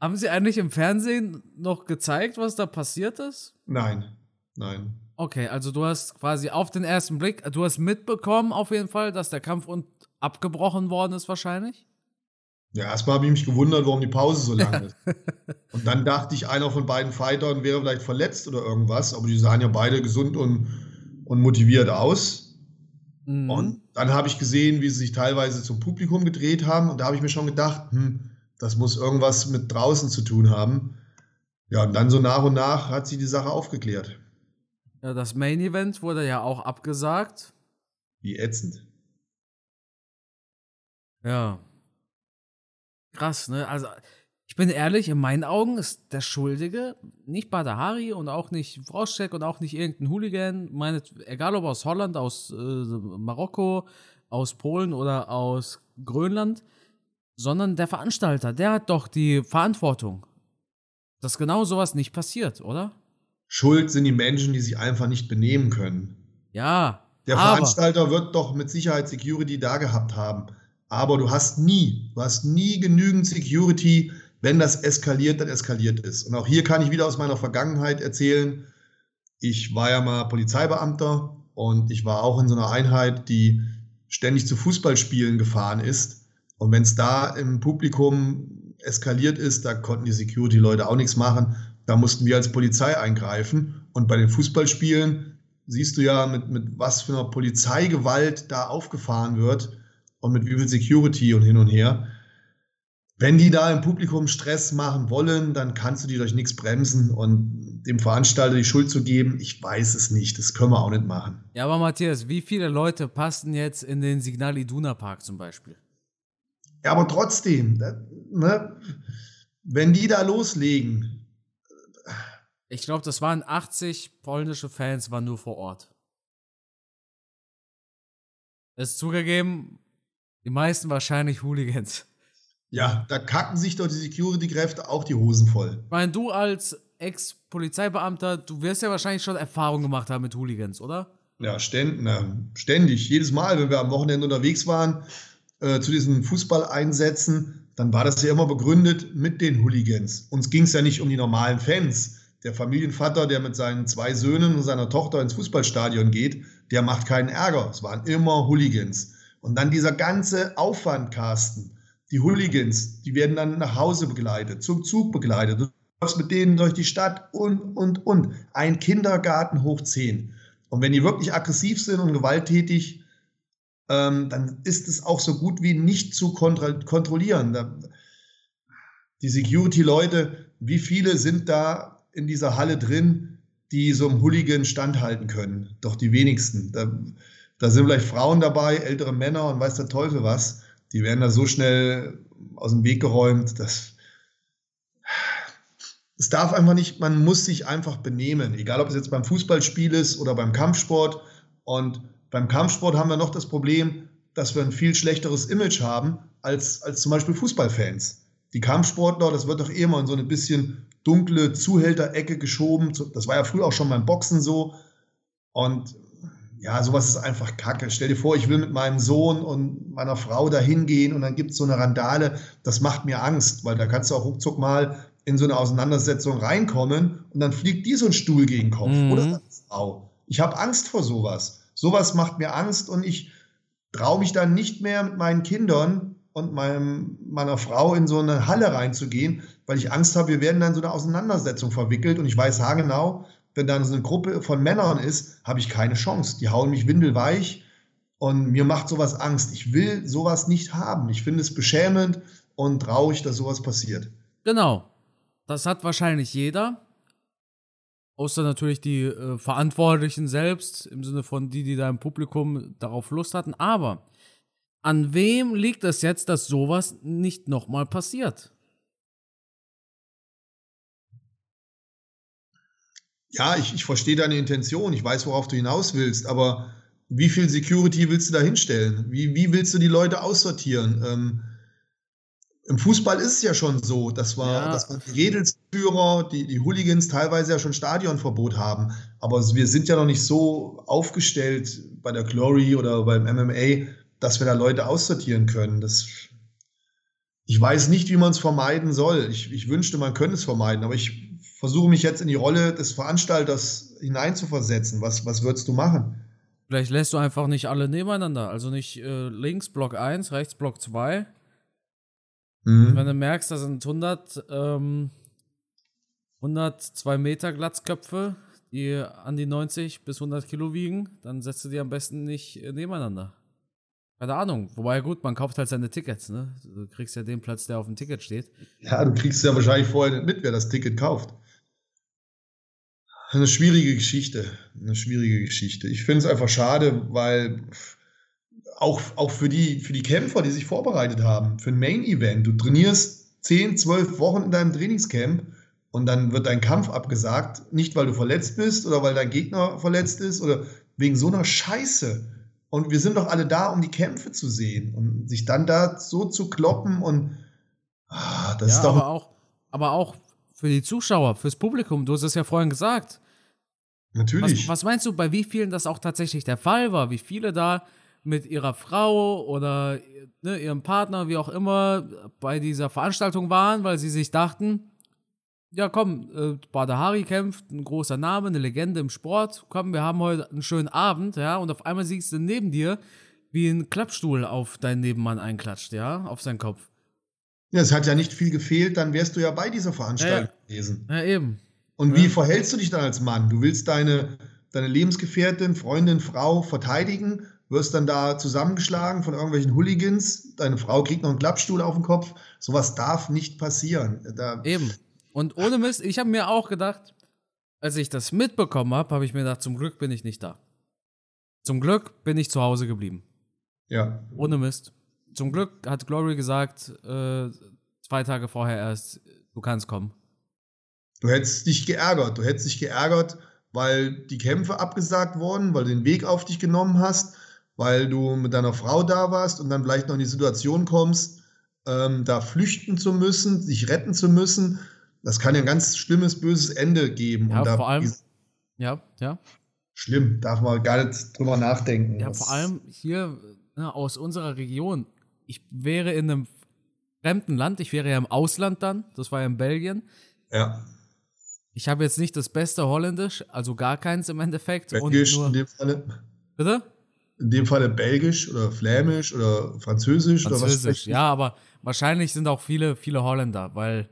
haben Sie eigentlich im Fernsehen noch gezeigt, was da passiert ist? Nein, nein. Okay, also du hast quasi auf den ersten Blick, du hast mitbekommen auf jeden Fall, dass der Kampf abgebrochen worden ist wahrscheinlich? Ja, erstmal habe ich mich gewundert, warum die Pause so lang ist. und dann dachte ich, einer von beiden Fightern wäre vielleicht verletzt oder irgendwas, aber die sahen ja beide gesund und, und motiviert aus. Mhm. Und dann habe ich gesehen, wie sie sich teilweise zum Publikum gedreht haben und da habe ich mir schon gedacht, hm, das muss irgendwas mit draußen zu tun haben. Ja, und dann so nach und nach hat sie die Sache aufgeklärt. Ja, das Main Event wurde ja auch abgesagt. Wie ätzend. Ja, Krass, ne? Also, ich bin ehrlich, in meinen Augen ist der Schuldige nicht Badahari und auch nicht Vroschek und auch nicht irgendein Hooligan. Meine, egal ob aus Holland, aus äh, Marokko, aus Polen oder aus Grönland, sondern der Veranstalter, der hat doch die Verantwortung, dass genau sowas nicht passiert, oder? Schuld sind die Menschen, die sich einfach nicht benehmen können. Ja. Der Veranstalter wird doch mit Sicherheit Security da gehabt haben aber du hast nie, du hast nie genügend Security, wenn das eskaliert, dann eskaliert ist. Und auch hier kann ich wieder aus meiner Vergangenheit erzählen. Ich war ja mal Polizeibeamter und ich war auch in so einer Einheit, die ständig zu Fußballspielen gefahren ist. Und wenn es da im Publikum eskaliert ist, da konnten die Security-Leute auch nichts machen. Da mussten wir als Polizei eingreifen. Und bei den Fußballspielen siehst du ja, mit, mit was für einer Polizeigewalt da aufgefahren wird und mit wie viel Security und hin und her. Wenn die da im Publikum Stress machen wollen, dann kannst du die durch nichts bremsen und dem Veranstalter die Schuld zu geben, ich weiß es nicht. Das können wir auch nicht machen. Ja, aber Matthias, wie viele Leute passen jetzt in den Signal Iduna Park zum Beispiel? Ja, aber trotzdem, ne, wenn die da loslegen. Ich glaube, das waren 80 polnische Fans, waren nur vor Ort. Das ist zugegeben, die meisten wahrscheinlich Hooligans. Ja, da kacken sich doch die Security-Kräfte auch die Hosen voll. Ich meine, du als Ex-Polizeibeamter, du wirst ja wahrscheinlich schon Erfahrung gemacht haben mit Hooligans, oder? Ja, ständ, na, ständig. Jedes Mal, wenn wir am Wochenende unterwegs waren, äh, zu diesen Fußballeinsätzen, dann war das ja immer begründet mit den Hooligans. Uns ging es ja nicht um die normalen Fans. Der Familienvater, der mit seinen zwei Söhnen und seiner Tochter ins Fußballstadion geht, der macht keinen Ärger. Es waren immer Hooligans. Und dann dieser ganze Aufwand, Carsten, die Hooligans, die werden dann nach Hause begleitet, zum Zug begleitet. Du läufst mit denen durch die Stadt und, und, und. Ein Kindergarten hoch 10. Und wenn die wirklich aggressiv sind und gewalttätig, ähm, dann ist es auch so gut wie nicht zu kontro kontrollieren. Da, die Security-Leute, wie viele sind da in dieser Halle drin, die so einem Hooligan standhalten können? Doch die wenigsten. Da, da sind vielleicht Frauen dabei, ältere Männer und weiß der Teufel was. Die werden da so schnell aus dem Weg geräumt, dass es darf einfach nicht, man muss sich einfach benehmen, egal ob es jetzt beim Fußballspiel ist oder beim Kampfsport. Und beim Kampfsport haben wir noch das Problem, dass wir ein viel schlechteres Image haben als, als zum Beispiel Fußballfans. Die Kampfsportler, das wird doch eh immer in so eine bisschen dunkle Zuhälterecke geschoben. Das war ja früher auch schon beim Boxen so. Und ja, sowas ist einfach Kacke. Stell dir vor, ich will mit meinem Sohn und meiner Frau da hingehen und dann gibt es so eine Randale. Das macht mir Angst, weil da kannst du auch ruckzuck mal in so eine Auseinandersetzung reinkommen und dann fliegt dir so ein Stuhl gegen den Kopf mhm. oder eine Frau. Ich habe Angst vor sowas. Sowas macht mir Angst und ich traue mich dann nicht mehr mit meinen Kindern und meinem, meiner Frau in so eine Halle reinzugehen, weil ich Angst habe, wir werden dann in so eine Auseinandersetzung verwickelt und ich weiß haargenau, wenn so eine Gruppe von Männern ist, habe ich keine Chance. Die hauen mich windelweich und mir macht sowas Angst. Ich will sowas nicht haben. Ich finde es beschämend und traurig, dass sowas passiert. Genau. Das hat wahrscheinlich jeder. Außer natürlich die äh, Verantwortlichen selbst, im Sinne von die, die da im Publikum darauf Lust hatten. Aber an wem liegt es jetzt, dass sowas nicht nochmal passiert? Ja, ich, ich verstehe deine Intention, ich weiß, worauf du hinaus willst, aber wie viel Security willst du da hinstellen? Wie, wie willst du die Leute aussortieren? Ähm, Im Fußball ist es ja schon so, dass wir, ja. dass wir die Redelsführer, die, die Hooligans teilweise ja schon Stadionverbot haben. Aber wir sind ja noch nicht so aufgestellt bei der Glory oder beim MMA, dass wir da Leute aussortieren können. Das, ich weiß nicht, wie man es vermeiden soll. Ich, ich wünschte, man könnte es vermeiden, aber ich versuche mich jetzt in die Rolle des Veranstalters hineinzuversetzen. Was, was würdest du machen? Vielleicht lässt du einfach nicht alle nebeneinander. Also nicht äh, links Block 1, rechts Block 2. Mhm. Wenn du merkst, da sind 100, ähm, 102 Meter Glatzköpfe, die an die 90 bis 100 Kilo wiegen, dann setzt du die am besten nicht äh, nebeneinander. Keine Ahnung. Wobei, gut, man kauft halt seine Tickets, ne? Du kriegst ja den Platz, der auf dem Ticket steht. Ja, du kriegst ja wahrscheinlich vorher nicht mit, wer das Ticket kauft. Eine schwierige Geschichte. Eine schwierige Geschichte. Ich finde es einfach schade, weil auch, auch für, die, für die Kämpfer, die sich vorbereitet haben, für ein Main-Event, du trainierst 10, 12 Wochen in deinem Trainingscamp und dann wird dein Kampf abgesagt, nicht weil du verletzt bist oder weil dein Gegner verletzt ist oder wegen so einer Scheiße. Und wir sind doch alle da, um die Kämpfe zu sehen und sich dann da so zu kloppen und ah, das ja, ist doch. Aber auch, aber auch für die Zuschauer, fürs Publikum. Du hast es ja vorhin gesagt. Natürlich. Was, was, meinst du, bei wie vielen das auch tatsächlich der Fall war? Wie viele da mit ihrer Frau oder ne, ihrem Partner, wie auch immer, bei dieser Veranstaltung waren, weil sie sich dachten, ja komm, äh, Badahari kämpft, ein großer Name, eine Legende im Sport, komm, wir haben heute einen schönen Abend, ja, und auf einmal siehst du neben dir, wie ein Klappstuhl auf deinen Nebenmann einklatscht, ja, auf seinen Kopf. Ja, es hat ja nicht viel gefehlt, dann wärst du ja bei dieser Veranstaltung ja, gewesen. Ja, eben. Und wie verhältst du dich dann als Mann? Du willst deine, deine Lebensgefährtin, Freundin, Frau verteidigen, wirst dann da zusammengeschlagen von irgendwelchen Hooligans, deine Frau kriegt noch einen Klappstuhl auf den Kopf. Sowas darf nicht passieren. Da Eben. Und ohne Mist, ich habe mir auch gedacht, als ich das mitbekommen habe, habe ich mir gedacht, zum Glück bin ich nicht da. Zum Glück bin ich zu Hause geblieben. Ja. Ohne Mist zum Glück hat Glory gesagt, äh, zwei Tage vorher erst, du kannst kommen. Du hättest dich geärgert. Du hättest dich geärgert, weil die Kämpfe abgesagt wurden, weil du den Weg auf dich genommen hast, weil du mit deiner Frau da warst und dann vielleicht noch in die Situation kommst, ähm, da flüchten zu müssen, sich retten zu müssen. Das kann ja ein ganz schlimmes, böses Ende geben. Ja, vor allem. Ja, ja. Schlimm, darf man gar nicht drüber nachdenken. Ja, vor allem hier ne, aus unserer Region ich wäre in einem fremden Land, ich wäre ja im Ausland dann, das war ja in Belgien. Ja. Ich habe jetzt nicht das beste Holländisch, also gar keins im Endeffekt. Belgisch nur, in dem Falle. Bitte? in dem Falle Belgisch oder Flämisch oder Französisch, Französisch oder was? Ja, aber wahrscheinlich sind auch viele, viele Holländer, weil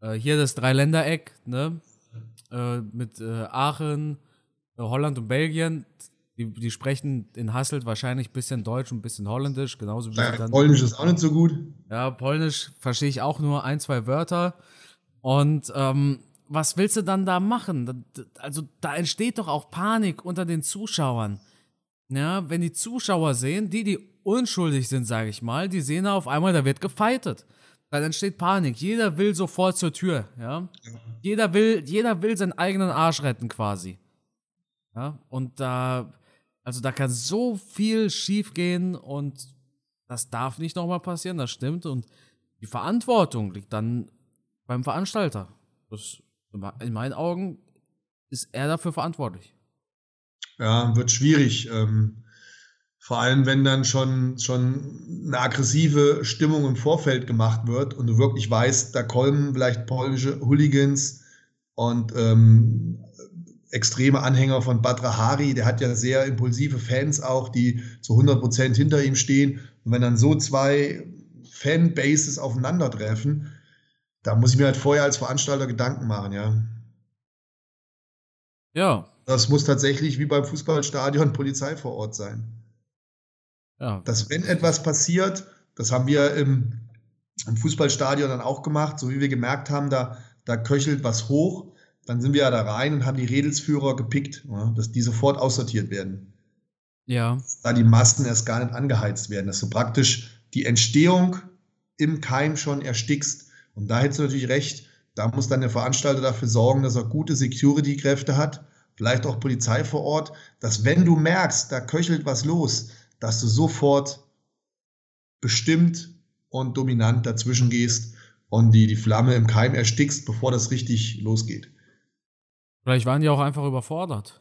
äh, hier das Dreiländereck, ne? Äh, mit äh, Aachen, äh, Holland und Belgien, die, die sprechen in Hasselt wahrscheinlich ein bisschen Deutsch und ein bisschen Holländisch, genauso wie Ja, dann. Polnisch ist auch nicht so gut. Ja, Polnisch verstehe ich auch nur ein, zwei Wörter. Und ähm, was willst du dann da machen? Also da entsteht doch auch Panik unter den Zuschauern. Ja, wenn die Zuschauer sehen, die, die unschuldig sind, sage ich mal, die sehen da auf einmal, da wird gefeitet. Dann entsteht Panik. Jeder will sofort zur Tür. Ja? Jeder, will, jeder will seinen eigenen Arsch retten quasi. Ja? Und da, also da kann so viel schief gehen und das darf nicht nochmal passieren, das stimmt. Und die Verantwortung liegt dann beim Veranstalter. Das, in meinen Augen ist er dafür verantwortlich. Ja, wird schwierig. Ähm, vor allem, wenn dann schon, schon eine aggressive Stimmung im Vorfeld gemacht wird und du wirklich weißt, da kommen vielleicht polnische Hooligans und ähm, extreme Anhänger von Badra Hari, der hat ja sehr impulsive Fans auch, die zu 100% hinter ihm stehen. Und wenn dann so zwei Fanbases aufeinandertreffen, da muss ich mir halt vorher als Veranstalter Gedanken machen, ja. Ja, Das muss tatsächlich wie beim Fußballstadion Polizei vor Ort sein. ja. Dass wenn etwas passiert, das haben wir im, im Fußballstadion dann auch gemacht, so wie wir gemerkt haben, da, da köchelt was hoch, dann sind wir ja da rein und haben die Redelsführer gepickt, ja, dass die sofort aussortiert werden. Ja, Da die Massen erst gar nicht angeheizt werden, dass du praktisch die Entstehung im Keim schon erstickst. Und da hättest du natürlich recht, da muss dann der Veranstalter dafür sorgen, dass er gute Security-Kräfte hat, vielleicht auch Polizei vor Ort, dass wenn du merkst, da köchelt was los, dass du sofort bestimmt und dominant dazwischen gehst und die, die Flamme im Keim erstickst, bevor das richtig losgeht. Vielleicht waren die auch einfach überfordert.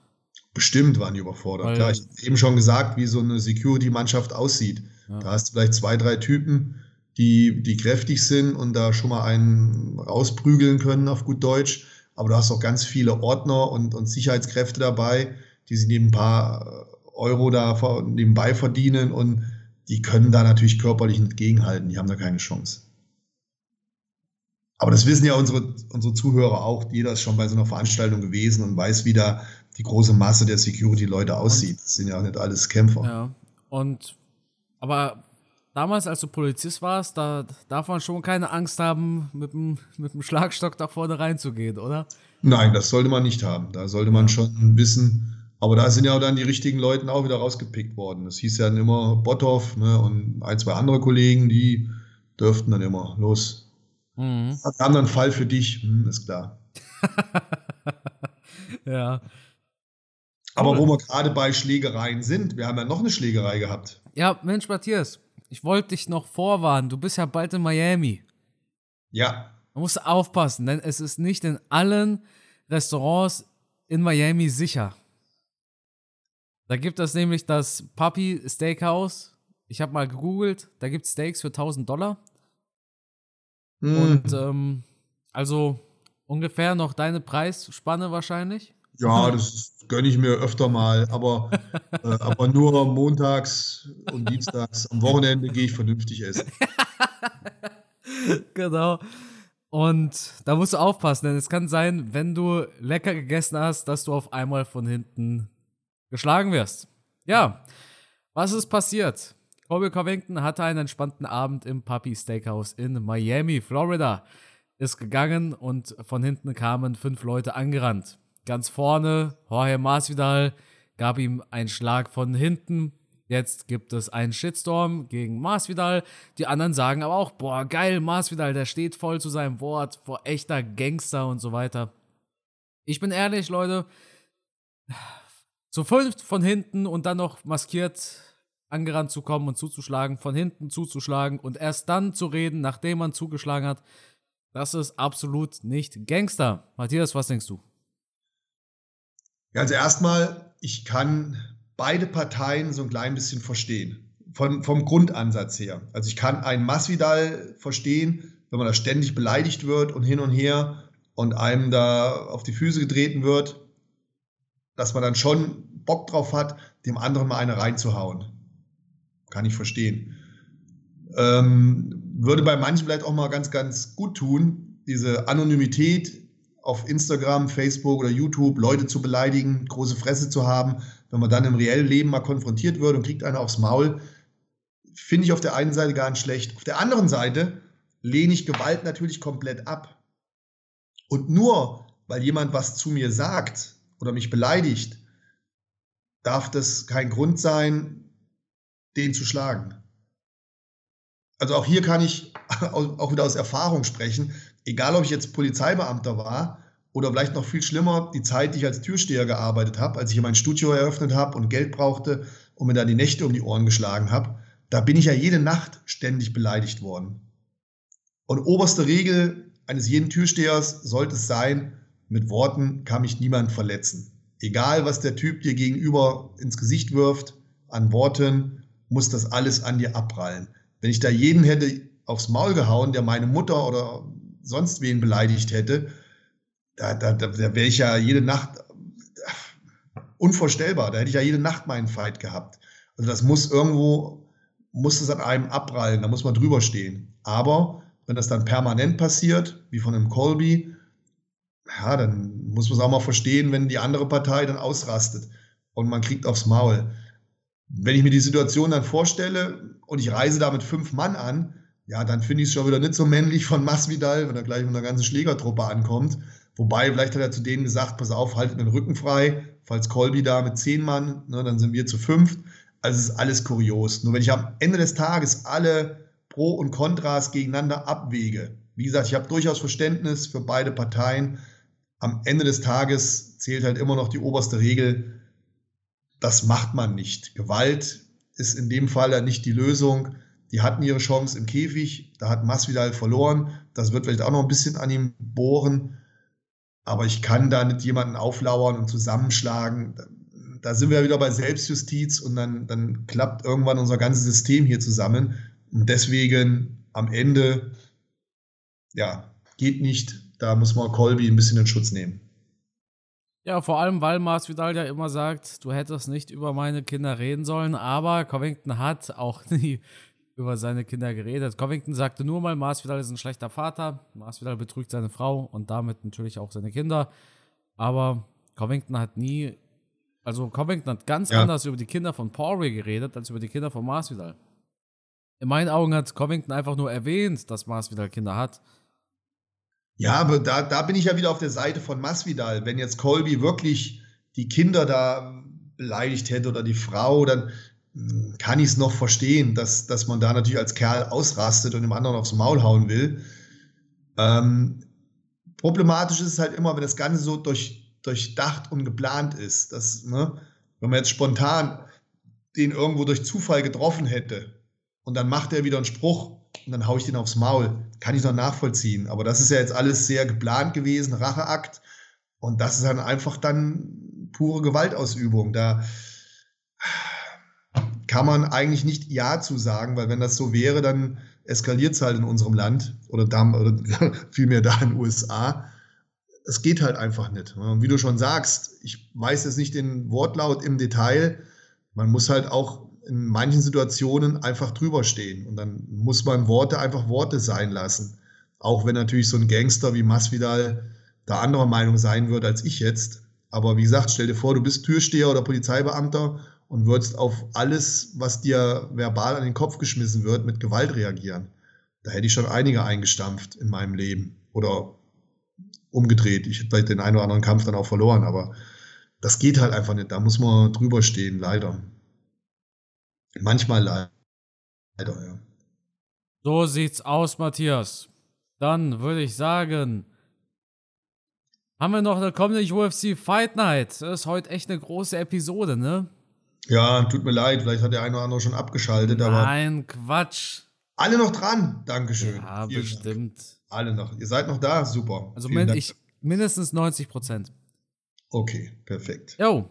Bestimmt waren die überfordert. Weil- Klar, ich habe eben schon gesagt, wie so eine Security-Mannschaft aussieht. Ja. Da hast du vielleicht zwei, drei Typen, die, die kräftig sind und da schon mal einen rausprügeln können auf gut Deutsch. Aber du hast auch ganz viele Ordner und, und Sicherheitskräfte dabei, die sich neben ein paar Euro da nebenbei verdienen und die können da natürlich körperlich nicht gegenhalten. Die haben da keine Chance. Aber das wissen ja unsere, unsere Zuhörer auch. Jeder ist schon bei so einer Veranstaltung gewesen und weiß, wie da die große Masse der Security-Leute aussieht. Das sind ja auch nicht alles Kämpfer. Ja. Und, aber damals, als du Polizist warst, da darf man schon keine Angst haben, mit dem, mit dem Schlagstock da vorne reinzugehen, oder? Nein, das sollte man nicht haben. Da sollte man schon wissen. Aber da sind ja dann die richtigen Leute auch wieder rausgepickt worden. Das hieß ja dann immer Botthoff ne, und ein, zwei andere Kollegen, die dürften dann immer los. Mhm. Dann einen Fall für dich, hm, ist klar. Ja. Aber wo wir gerade bei Schlägereien sind, wir haben ja noch eine Schlägerei gehabt. Ja, Mensch, Matthias, ich wollte dich noch vorwarnen. Du bist ja bald in Miami. Ja, Man muss aufpassen, denn es ist nicht in allen Restaurants in Miami sicher. Da gibt es nämlich das Papi Steakhouse. Ich habe mal gegoogelt, da gibt es Steaks für 1000 Dollar. Hm, Und ähm, also ungefähr noch deine Preisspanne wahrscheinlich. ja, das gönne ich mir öfter mal, aber, äh, aber nur montags und dienstags. Am Wochenende gehe ich vernünftig essen. genau. Und da musst du aufpassen, denn es kann sein, wenn du lecker gegessen hast, dass du auf einmal von hinten geschlagen wirst. Ja, was ist passiert? Colby Covington hatte einen entspannten Abend im Puppy Steakhouse in Miami, Florida. Ist gegangen und von hinten kamen fünf Leute angerannt. Ganz vorne, Jorge Masvidal gab ihm einen Schlag von hinten. Jetzt gibt es einen Shitstorm gegen Masvidal. Die anderen sagen aber auch, boah, geil, Masvidal, der steht voll zu seinem Wort, vor echter Gangster und so weiter. Ich bin ehrlich, Leute, zu fünf von hinten und dann noch maskiert angerannt zu kommen und zuzuschlagen, von hinten zuzuschlagen und erst dann zu reden, nachdem man zugeschlagen hat, das ist absolut nicht Gangster. Matthias, was denkst du? Ja, also erstmal, ich kann beide Parteien so ein klein bisschen verstehen. Von, vom Grundansatz her. Also ich kann einen Masvidal verstehen, wenn man da ständig beleidigt wird und hin und her und einem da auf die Füße getreten wird, dass man dann schon Bock drauf hat, dem anderen mal eine reinzuhauen. Kann ich verstehen. Ähm, würde bei manchen vielleicht auch mal ganz, ganz gut tun, diese Anonymität auf Instagram, Facebook oder YouTube Leute zu beleidigen, große Fresse zu haben, wenn man dann im reellen Leben mal konfrontiert wird und kriegt einer aufs Maul, finde ich auf der einen Seite gar nicht schlecht. Auf der anderen Seite lehne ich Gewalt natürlich komplett ab. Und nur weil jemand was zu mir sagt oder mich beleidigt, darf das kein Grund sein, den zu schlagen. Also auch hier kann ich auch wieder aus Erfahrung sprechen, egal ob ich jetzt Polizeibeamter war oder vielleicht noch viel schlimmer, die Zeit, die ich als Türsteher gearbeitet habe, als ich mein Studio eröffnet habe und Geld brauchte und mir dann die Nächte um die Ohren geschlagen habe, da bin ich ja jede Nacht ständig beleidigt worden. Und oberste Regel eines jeden Türstehers sollte es sein, mit Worten kann mich niemand verletzen. Egal, was der Typ dir gegenüber ins Gesicht wirft, an Worten, muss das alles an dir abprallen. Wenn ich da jeden hätte aufs Maul gehauen, der meine Mutter oder sonst wen beleidigt hätte, da, da, da wäre ich ja jede Nacht unvorstellbar. Da hätte ich ja jede Nacht meinen Fight gehabt. Also das muss irgendwo, muss es an einem abprallen, da muss man drüber stehen. Aber wenn das dann permanent passiert, wie von einem Colby, ja, dann muss man es auch mal verstehen, wenn die andere Partei dann ausrastet und man kriegt aufs Maul. Wenn ich mir die Situation dann vorstelle und ich reise da mit fünf Mann an, ja, dann finde ich es schon wieder nicht so männlich von Masvidal, wenn er gleich mit einer ganzen Schlägertruppe ankommt. Wobei, vielleicht hat er zu denen gesagt, pass auf, haltet den Rücken frei, falls Colby da mit zehn Mann, ne, dann sind wir zu fünft. Also es ist alles kurios. Nur wenn ich am Ende des Tages alle Pro und Kontras gegeneinander abwäge, wie gesagt, ich habe durchaus Verständnis für beide Parteien. Am Ende des Tages zählt halt immer noch die oberste Regel, das macht man nicht. Gewalt ist in dem Fall ja nicht die Lösung. Die hatten ihre Chance im Käfig, da hat Masvidal verloren. Das wird vielleicht auch noch ein bisschen an ihm bohren. Aber ich kann da nicht jemanden auflauern und zusammenschlagen da sind wir wieder bei Selbstjustiz und dann, dann klappt irgendwann unser ganzes System hier zusammen. Und deswegen am Ende, ja, geht nicht. Da muss man Colby ein bisschen in Schutz nehmen. Ja, vor allem, weil Mars Vidal ja immer sagt, du hättest nicht über meine Kinder reden sollen, aber Covington hat auch nie über seine Kinder geredet. Covington sagte nur mal, Mars Vidal ist ein schlechter Vater, Mars Vidal betrügt seine Frau und damit natürlich auch seine Kinder. Aber Covington hat nie also Covington hat ganz ja. anders über die Kinder von Poirier geredet, als über die Kinder von Masvidal. In meinen Augen hat Covington einfach nur erwähnt, dass Masvidal Kinder hat. Ja, aber da, da bin ich ja wieder auf der Seite von Masvidal. Wenn jetzt Colby wirklich die Kinder da beleidigt hätte oder die Frau, dann hm, kann ich es noch verstehen, dass, dass man da natürlich als Kerl ausrastet und dem anderen aufs Maul hauen will. Ähm, problematisch ist es halt immer, wenn das Ganze so durch, durchdacht und geplant ist. Das, ne, wenn man jetzt spontan den irgendwo durch Zufall getroffen hätte und dann macht er wieder einen Spruch und dann haue ich den aufs Maul, kann ich noch nachvollziehen. Aber das ist ja jetzt alles sehr geplant gewesen, Racheakt. Und das ist dann einfach dann pure Gewaltausübung. Da kann man eigentlich nicht Ja zu sagen, weil wenn das so wäre, dann eskaliert es halt in unserem Land oder, da, oder vielmehr da in den USA es geht halt einfach nicht. Und wie du schon sagst, ich weiß jetzt nicht den Wortlaut im Detail. Man muss halt auch in manchen Situationen einfach drüber stehen. Und dann muss man Worte einfach Worte sein lassen. Auch wenn natürlich so ein Gangster wie Masvidal da anderer Meinung sein wird als ich jetzt. Aber wie gesagt, stell dir vor, du bist Türsteher oder Polizeibeamter und würdest auf alles, was dir verbal an den Kopf geschmissen wird, mit Gewalt reagieren. Da hätte ich schon einige eingestampft in meinem Leben. Oder umgedreht. Ich hätte vielleicht den einen oder anderen Kampf dann auch verloren, aber das geht halt einfach nicht. Da muss man drüber stehen, leider. Manchmal leider, ja. So sieht's aus, Matthias. Dann würde ich sagen, haben wir noch eine kommende UFC Fight Night. Das ist heute echt eine große Episode, ne? Ja, tut mir leid, vielleicht hat der eine oder andere schon abgeschaltet, aber. Nein, Quatsch. Alle noch dran, Dankeschön. Ja, Vielen bestimmt. Dank. Alle noch. Ihr seid noch da? Super. Also min ich, mindestens 90 Prozent. Okay, perfekt. Jo,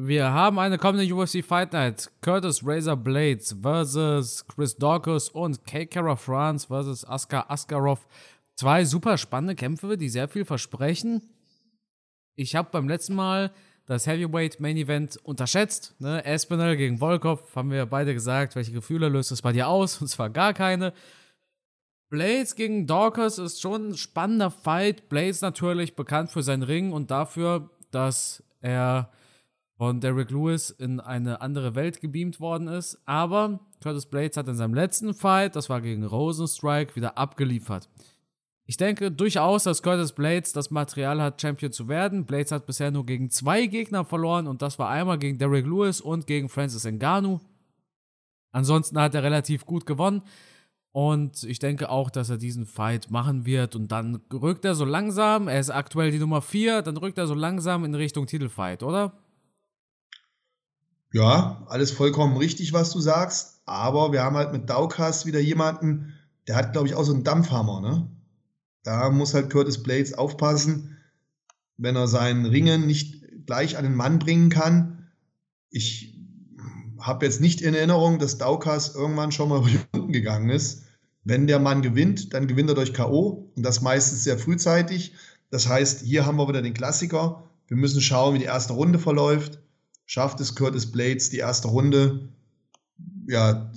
wir haben eine kommende UFC Fight Night. Curtis Razor Blades versus Chris Dawkins und K. Kara France versus Askar Askarov. Zwei super spannende Kämpfe, die sehr viel versprechen. Ich habe beim letzten Mal das Heavyweight Main Event unterschätzt. Ne? Espinel gegen Volkov, haben wir beide gesagt, welche Gefühle löst es bei dir aus? Und zwar gar keine. Blades gegen Dawkins ist schon ein spannender Fight. Blades natürlich bekannt für seinen Ring und dafür, dass er von Derek Lewis in eine andere Welt gebeamt worden ist. Aber Curtis Blades hat in seinem letzten Fight, das war gegen Rosenstrike, wieder abgeliefert. Ich denke durchaus, dass Curtis Blades das Material hat, Champion zu werden. Blades hat bisher nur gegen zwei Gegner verloren und das war einmal gegen Derek Lewis und gegen Francis Ngannou. Ansonsten hat er relativ gut gewonnen und ich denke auch, dass er diesen Fight machen wird und dann rückt er so langsam, er ist aktuell die Nummer 4, dann rückt er so langsam in Richtung Titelfight, oder? Ja, alles vollkommen richtig, was du sagst, aber wir haben halt mit Daukas wieder jemanden, der hat glaube ich auch so einen Dampfhammer, ne? Da muss halt Curtis Blades aufpassen, wenn er seinen Ringen nicht gleich an den Mann bringen kann. Ich habe jetzt nicht in Erinnerung, dass Daukas irgendwann schon mal unten gegangen ist. Wenn der Mann gewinnt, dann gewinnt er durch K.O. und das meistens sehr frühzeitig. Das heißt, hier haben wir wieder den Klassiker. Wir müssen schauen, wie die erste Runde verläuft. Schafft es Curtis Blades, die erste Runde ja,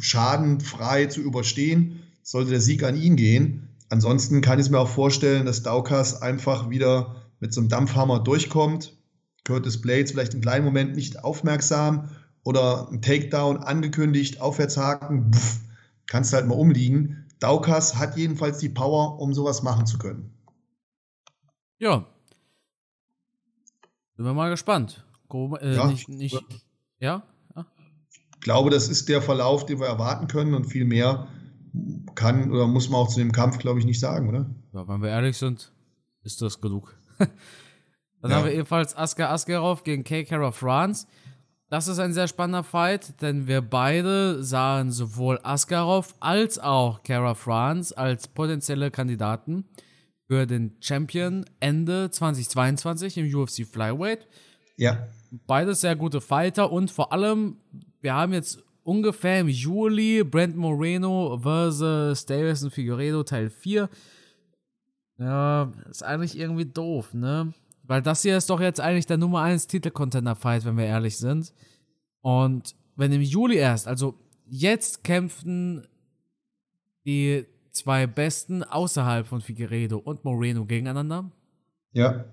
schadenfrei zu überstehen, sollte der Sieg an ihn gehen. Ansonsten kann ich mir auch vorstellen, dass Daukas einfach wieder mit so einem Dampfhammer durchkommt. Curtis Blades vielleicht einen kleinen Moment nicht aufmerksam oder ein Takedown angekündigt, Aufwärtshaken, pff, kannst halt mal umliegen. Daukas hat jedenfalls die Power, um sowas machen zu können. Ja. Sind wir mal gespannt. Äh, ja. Nicht, nicht, ja? ja? Ich glaube, das ist der Verlauf, den wir erwarten können und viel mehr kann oder muss man auch zu dem Kampf, glaube ich, nicht sagen, oder? Ja, wenn wir ehrlich sind, ist das genug. Dann ja. haben wir ebenfalls Asker Askarov gegen K. Kara France. Das ist ein sehr spannender Fight, denn wir beide sahen sowohl Askarov als auch Kara France als potenzielle Kandidaten für den Champion Ende 2022 im UFC Flyweight. Ja. Beides sehr gute Fighter und vor allem, wir haben jetzt ungefähr im Juli Brent Moreno versus Davison Figueredo Teil 4. Ja, ist eigentlich irgendwie doof, ne? Weil das hier ist doch jetzt eigentlich der Nummer 1 Titelcontender-Fight, wenn wir ehrlich sind. Und wenn im Juli erst, also jetzt kämpfen die zwei Besten außerhalb von Figueredo und Moreno gegeneinander. Ja.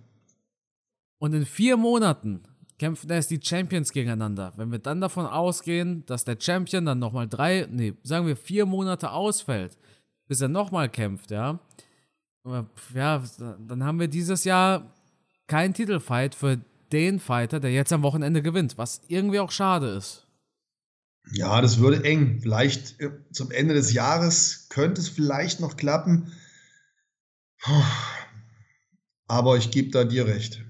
Und in vier Monaten kämpfen erst die Champions gegeneinander. Wenn wir dann davon ausgehen, dass der Champion dann nochmal drei, nee, sagen wir vier Monate ausfällt, bis er nochmal kämpft, ja, ja, dann haben wir dieses Jahr keinen Titelfight für den Fighter, der jetzt am Wochenende gewinnt, was irgendwie auch schade ist. Ja, das würde eng. Vielleicht äh, zum Ende des Jahres könnte es vielleicht noch klappen. Aber ich gebe da dir recht.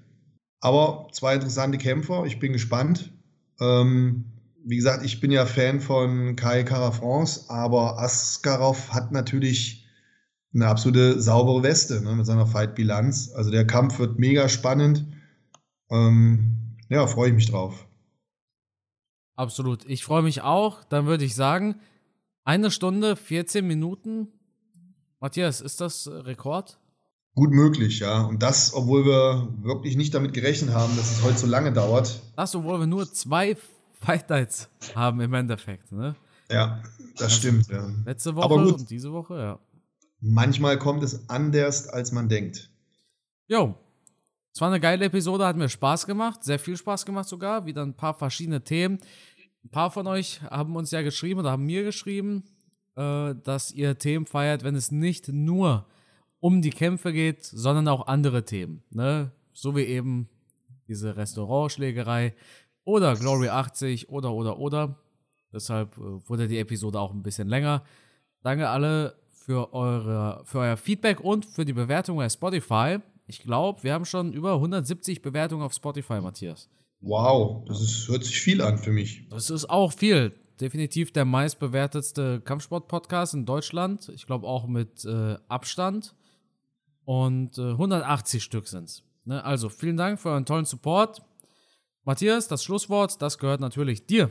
Aber zwei interessante Kämpfer. Ich bin gespannt. Ähm, wie gesagt, ich bin ja Fan von Kai Carafrance, aber Askarov hat natürlich eine absolute saubere Weste ne, mit seiner Fight-Bilanz. Also der Kampf wird mega spannend. Ähm, ja, freue ich mich drauf. Absolut. Ich freue mich auch. Dann würde ich sagen, eine Stunde, 14 Minuten. Matthias, ist das Rekord? Gut möglich, ja. Und das, obwohl wir wirklich nicht damit gerechnet haben, dass es heute so lange dauert. Das, obwohl wir nur zwei Fight Nights haben im Endeffekt, ne? Ja, das also stimmt, ja. Letzte Woche und diese Woche, ja. Manchmal kommt es anders, als man denkt. Jo. Es war eine geile Episode, hat mir Spaß gemacht, sehr viel Spaß gemacht sogar. Wieder ein paar verschiedene Themen. Ein paar von euch haben uns ja geschrieben oder haben mir geschrieben, äh, dass ihr Themen feiert, wenn es nicht nur um die Kämpfe geht, sondern auch andere Themen. Ne? So wie eben diese Restaurantschlägerei oder Glory 80 oder oder oder. Deshalb äh, wurde die Episode auch ein bisschen länger. Danke alle für, eure, für euer Feedback und für die Bewertung bei Spotify. Ich glaube, wir haben schon über 170 Bewertungen auf Spotify, Matthias. Wow, das ist, hört sich viel an für mich. Das ist auch viel. Definitiv der meistbewertetste Kampfsport-Podcast in Deutschland. Ich glaube auch mit äh, Abstand. Und äh, 180 Stück sind es. Ne? Also vielen Dank für euren tollen Support. Matthias, das Schlusswort, das gehört natürlich dir.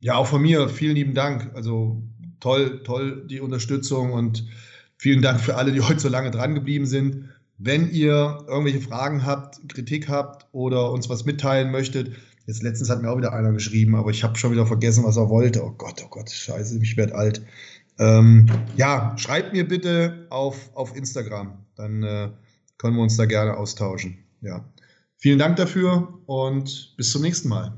Ja, auch von mir vielen lieben Dank. Also toll, toll die Unterstützung und vielen Dank für alle, die heute so lange dran geblieben sind. Wenn ihr irgendwelche Fragen habt, Kritik habt oder uns was mitteilen möchtet, jetzt letztens hat mir auch wieder einer geschrieben, aber ich habe schon wieder vergessen, was er wollte. Oh Gott, oh Gott, scheiße, ich werde alt. Ähm, ja, schreibt mir bitte auf, auf Instagram, dann äh, können wir uns da gerne austauschen. Ja. Vielen Dank dafür und bis zum nächsten Mal.